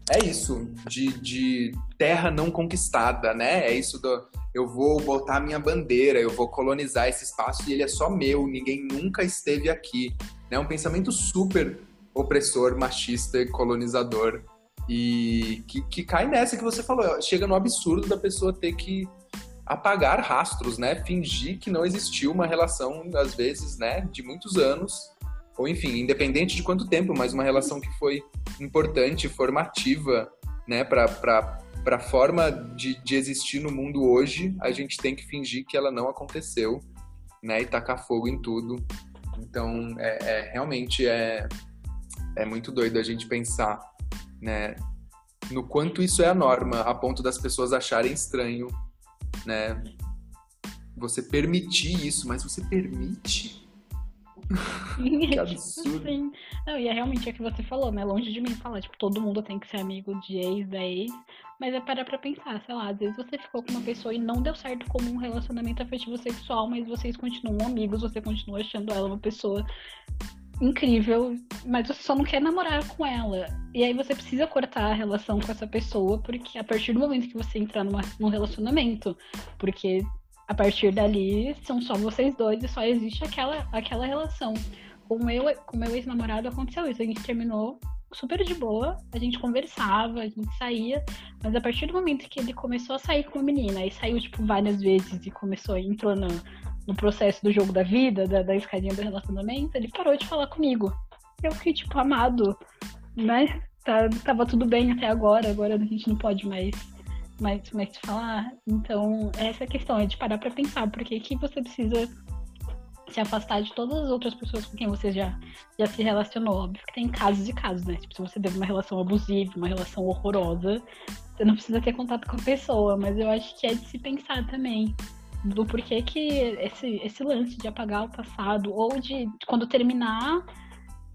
é isso, de, de terra não conquistada, né? É isso do eu vou botar minha bandeira, eu vou colonizar esse espaço e ele é só meu, ninguém nunca esteve aqui. É né? um pensamento super opressor, machista colonizador. E que, que cai nessa que você falou, chega no absurdo da pessoa ter que apagar rastros, né? Fingir que não existiu uma relação, às vezes, né, de muitos anos, ou enfim, independente de quanto tempo, mas uma relação que foi importante, formativa, né, para a forma de, de existir no mundo hoje, a gente tem que fingir que ela não aconteceu, né, e tacar fogo em tudo. Então, é, é realmente é, é muito doido a gente pensar, né, no quanto isso é a norma, a ponto das pessoas acharem estranho né? Você permitir isso, mas você permite? Que absurdo. Sim. Não, e é realmente o que você falou, né? Longe de mim falar, tipo, todo mundo tem que ser amigo de ex, da ex. Mas é parar pra pensar, sei lá, às vezes você ficou com uma pessoa e não deu certo como um relacionamento afetivo sexual, mas vocês continuam amigos, você continua achando ela uma pessoa incrível, mas você só não quer namorar com ela. E aí você precisa cortar a relação com essa pessoa, porque a partir do momento que você entrar numa, num relacionamento, porque a partir dali são só vocês dois e só existe aquela, aquela relação. Com meu, com meu ex-namorado aconteceu isso, a gente terminou super de boa, a gente conversava, a gente saía, mas a partir do momento que ele começou a sair com uma menina, e saiu, tipo, várias vezes e começou, entrou no, no processo do jogo da vida, da, da escadinha do relacionamento, ele parou de falar comigo. Eu fiquei, tipo, amado, né? Tá, tava tudo bem até agora, agora a gente não pode mais, mais, mais falar. Então, essa questão, é de parar pra pensar, porque que você precisa se afastar de todas as outras pessoas com quem você já, já se relacionou. Óbvio que tem casos e casos, né? Tipo, se você teve uma relação abusiva, uma relação horrorosa, você não precisa ter contato com a pessoa, mas eu acho que é de se pensar também do porquê que esse, esse lance de apagar o passado, ou de quando terminar,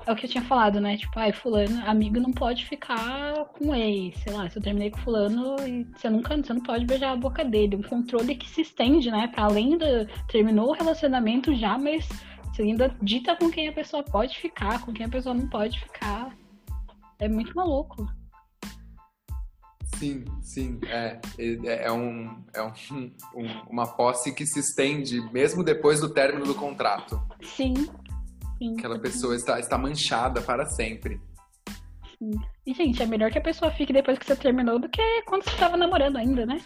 é o que eu tinha falado, né? Tipo, ai, fulano, amigo não pode ficar com ex, sei lá, se eu terminei com fulano, você nunca, você não pode beijar a boca dele. Um controle que se estende, né? Pra além do. Terminou o relacionamento já, mas você ainda dita com quem a pessoa pode ficar, com quem a pessoa não pode ficar. É muito maluco. Sim, sim. É, é, é, um, é um, um, uma posse que se estende mesmo depois do término do contrato. Sim. Sim Aquela pessoa está, está manchada para sempre. Sim. E, gente, é melhor que a pessoa fique depois que você terminou do que quando você estava namorando ainda, né?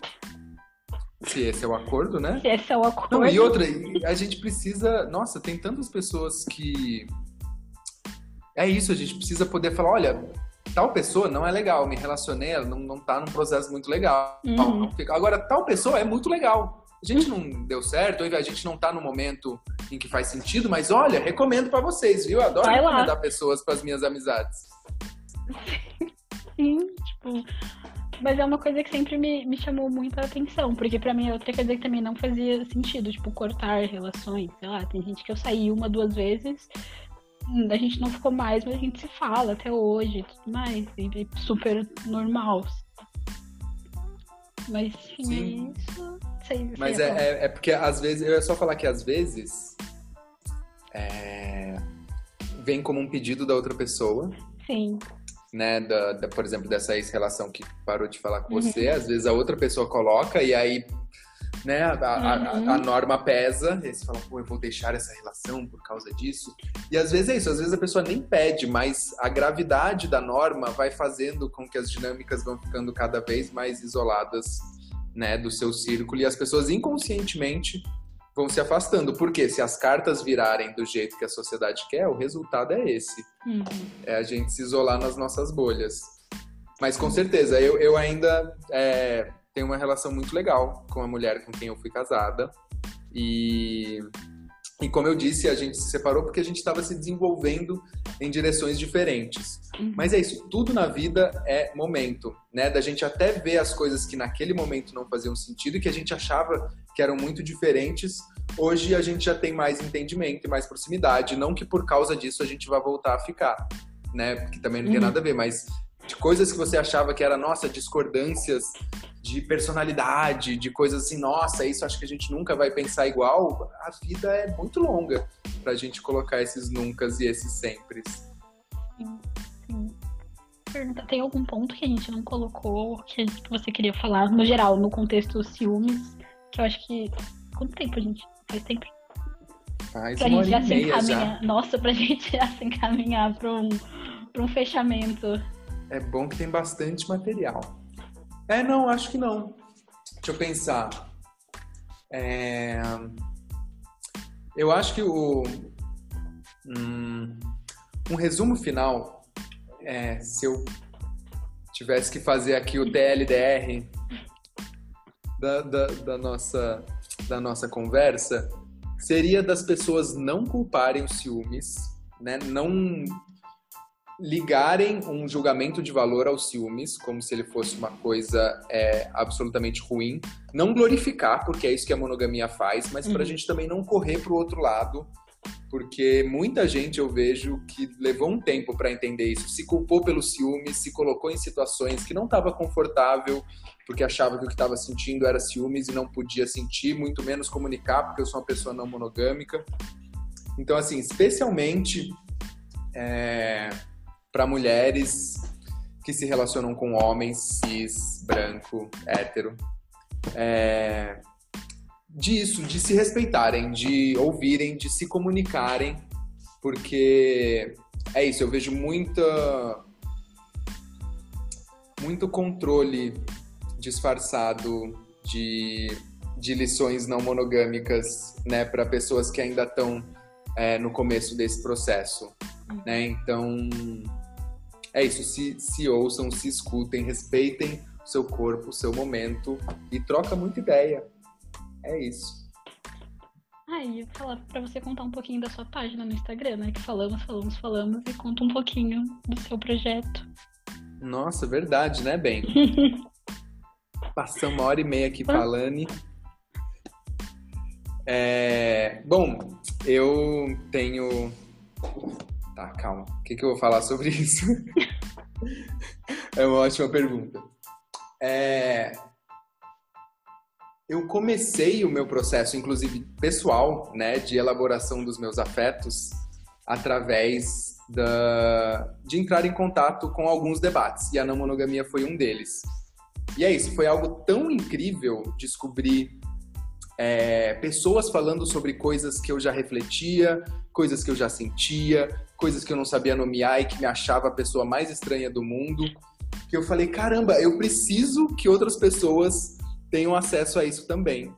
Se esse é o acordo, né? Se esse é o acordo. Não, e outra, a gente precisa. Nossa, tem tantas pessoas que. É isso, a gente precisa poder falar: olha, tal pessoa não é legal, me relacionei, ela não, não tá num processo muito legal. Uhum. Agora, tal pessoa é muito legal. A gente não deu certo, a gente não tá no momento em que faz sentido, mas olha, recomendo para vocês, viu? Adoro Vai recomendar lá. pessoas para as minhas amizades. Sim, tipo. Mas é uma coisa que sempre me, me chamou muita atenção, porque para mim é outra coisa que também não fazia sentido, tipo, cortar relações. Sei lá, tem gente que eu saí uma, duas vezes, a gente não ficou mais, mas a gente se fala até hoje e tudo mais. E super normal. Mas enfim, Sim. é isso. Mas é, é, é, porque às vezes, eu ia só falar que às vezes é, vem como um pedido da outra pessoa. Sim. Né, da, da por exemplo, dessa ex-relação que parou de falar com uhum. você, às vezes a outra pessoa coloca e aí né? A, uhum. a, a, norma pesa, e aí você fala, pô, eu vou deixar essa relação por causa disso. E às vezes é isso, às vezes a pessoa nem pede, mas a gravidade da norma vai fazendo com que as dinâmicas vão ficando cada vez mais isoladas, né, do seu círculo, e as pessoas inconscientemente vão se afastando. Porque se as cartas virarem do jeito que a sociedade quer, o resultado é esse. Uhum. É a gente se isolar nas nossas bolhas. Mas com certeza, eu, eu ainda é, tenho uma relação muito legal com a mulher com quem eu fui casada. E, e como eu disse, a gente se separou porque a gente estava se desenvolvendo em direções diferentes. Uhum. Mas é isso, tudo na vida é momento, né? Da gente até ver as coisas que naquele momento não faziam sentido e que a gente achava que eram muito diferentes. Hoje a gente já tem mais entendimento e mais proximidade. Não que por causa disso a gente vá voltar a ficar, né? Porque também não uhum. tem nada a ver, mas de coisas que você achava que era, nossa, discordâncias de personalidade, de coisas assim, nossa, isso acho que a gente nunca vai pensar igual. A vida é muito longa pra gente colocar esses nuncas e esses sempre. Sim, sim. Tem algum ponto que a gente não colocou que você queria falar, no geral, no contexto dos ciúmes? Que eu acho que. Quanto tempo, gente? Faz tempo? Faz pra uma gente já se encaminhar. Já. Nossa, pra gente já se encaminhar pra um, pra um fechamento. É bom que tem bastante material. É, não, acho que não. Deixa eu pensar. É... Eu acho que o. Hum, um resumo final, é, se eu tivesse que fazer aqui o TLDR da, da, da, nossa, da nossa conversa, seria das pessoas não culparem os ciúmes, né? não ligarem um julgamento de valor aos ciúmes, como se ele fosse uma coisa é, absolutamente ruim. Não glorificar, porque é isso que a monogamia faz, mas uhum. para a gente também não correr para o outro lado, porque muita gente eu vejo que levou um tempo para entender isso, se culpou pelo ciúme, se colocou em situações que não estava confortável, porque achava que o que estava sentindo era ciúmes e não podia sentir, muito menos comunicar, porque eu sou uma pessoa não monogâmica. Então, assim, especialmente é, para mulheres que se relacionam com homens cis, branco, hétero. É, disso, de se respeitarem, de ouvirem, de se comunicarem, porque é isso, eu vejo muita muito controle disfarçado de, de lições não monogâmicas, né, para pessoas que ainda estão é, no começo desse processo, né? Então é isso, se, se ouçam, se escutem, respeitem o seu corpo, o seu momento e troca muita ideia. É isso. Ah, e falar para você contar um pouquinho da sua página no Instagram, né? Que falamos, falamos, falamos e conta um pouquinho do seu projeto. Nossa, verdade, né, bem? Passamos uma hora e meia aqui falando. É... Bom, eu tenho Tá, calma. O que, que eu vou falar sobre isso? é uma ótima pergunta. É... Eu comecei o meu processo, inclusive pessoal, né, de elaboração dos meus afetos através da... de entrar em contato com alguns debates, e a não monogamia foi um deles. E é isso, foi algo tão incrível descobrir é, pessoas falando sobre coisas que eu já refletia, coisas que eu já sentia, coisas que eu não sabia nomear e que me achava a pessoa mais estranha do mundo. Que eu falei, caramba, eu preciso que outras pessoas tenham acesso a isso também.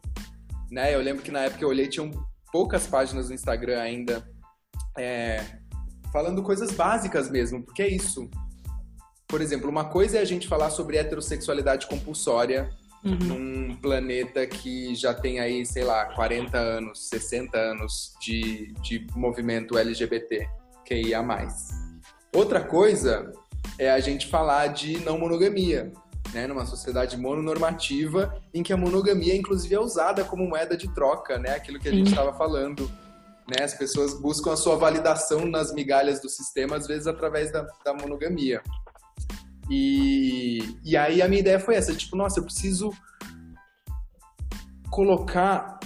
Né? Eu lembro que na época eu olhei, tinham poucas páginas no Instagram ainda é, falando coisas básicas mesmo, porque é isso. Por exemplo, uma coisa é a gente falar sobre heterossexualidade compulsória uhum. num planeta que já tem aí, sei lá, 40 anos, 60 anos de, de movimento LGBT que ia mais. Outra coisa é a gente falar de não monogamia, né, numa sociedade mononormativa em que a monogamia inclusive é usada como moeda de troca, né, aquilo que a gente estava falando, né, as pessoas buscam a sua validação nas migalhas do sistema às vezes através da, da monogamia. E, e aí a minha ideia foi essa, tipo, nossa, eu preciso colocar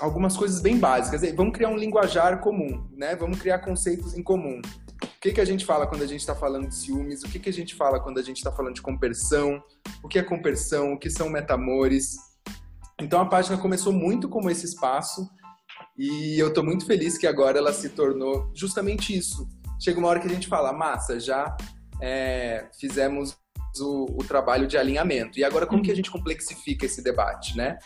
algumas coisas bem básicas. Vamos criar um linguajar comum, né? Vamos criar conceitos em comum. O que, que a gente fala quando a gente está falando de ciúmes? O que, que a gente fala quando a gente está falando de compersão? O que é compersão? O que são metamores? Então a página começou muito como esse espaço e eu estou muito feliz que agora ela se tornou justamente isso. Chega uma hora que a gente fala, massa, já é, fizemos o, o, trabalho de alinhamento. E agora como que a gente complexifica esse debate, né?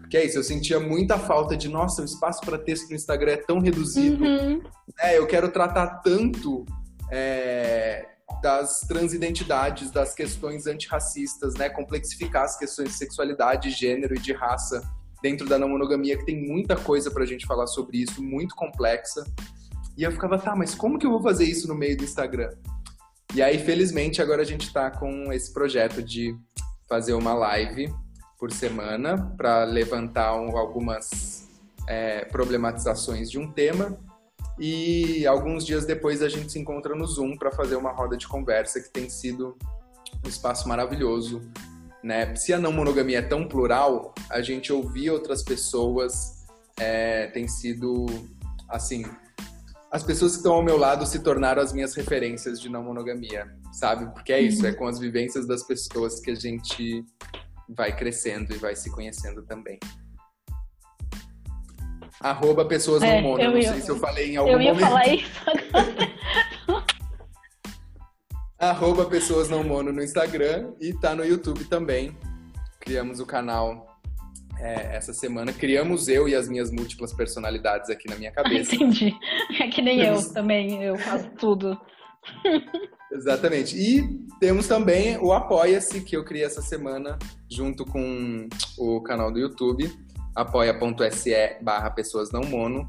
Porque é isso, eu sentia muita falta de, nossa, o espaço para texto no Instagram é tão reduzido. Uhum. É, eu quero tratar tanto é, das transidentidades, das questões antirracistas, né? Complexificar as questões de sexualidade, gênero e de raça dentro da não monogamia, que tem muita coisa pra gente falar sobre isso, muito complexa. E eu ficava, tá, mas como que eu vou fazer isso no meio do Instagram? E aí, felizmente, agora a gente está com esse projeto de fazer uma live por semana para levantar um, algumas é, problematizações de um tema. E alguns dias depois a gente se encontra no Zoom para fazer uma roda de conversa que tem sido um espaço maravilhoso né? Se a não monogamia é tão plural, a gente ouvir outras pessoas é, tem sido, assim, as pessoas que estão ao meu lado se tornaram as minhas referências de não monogamia, sabe? Porque é isso, é com as vivências das pessoas que a gente vai crescendo e vai se conhecendo também. Arroba pessoas é, não mono, não ia, sei se eu falei em algum momento. Eu ia momento. falar isso agora. Arroba pessoas não mono no Instagram e tá no YouTube também. Criamos o canal é, essa semana. Criamos eu e as minhas múltiplas personalidades aqui na minha cabeça. Entendi. É que nem eu também, eu faço tudo. Exatamente. E temos também o Apoia-se, que eu criei essa semana, junto com o canal do YouTube, apoia.se barra pessoas não mono.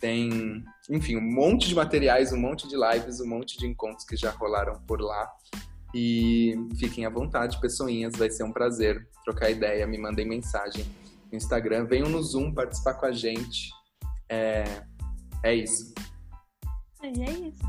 Tem, enfim, um monte de materiais, um monte de lives, um monte de encontros que já rolaram por lá. E fiquem à vontade, pessoinhas, vai ser um prazer trocar ideia, me mandem mensagem no Instagram, venham no Zoom participar com a gente. É, é isso. É, é isso.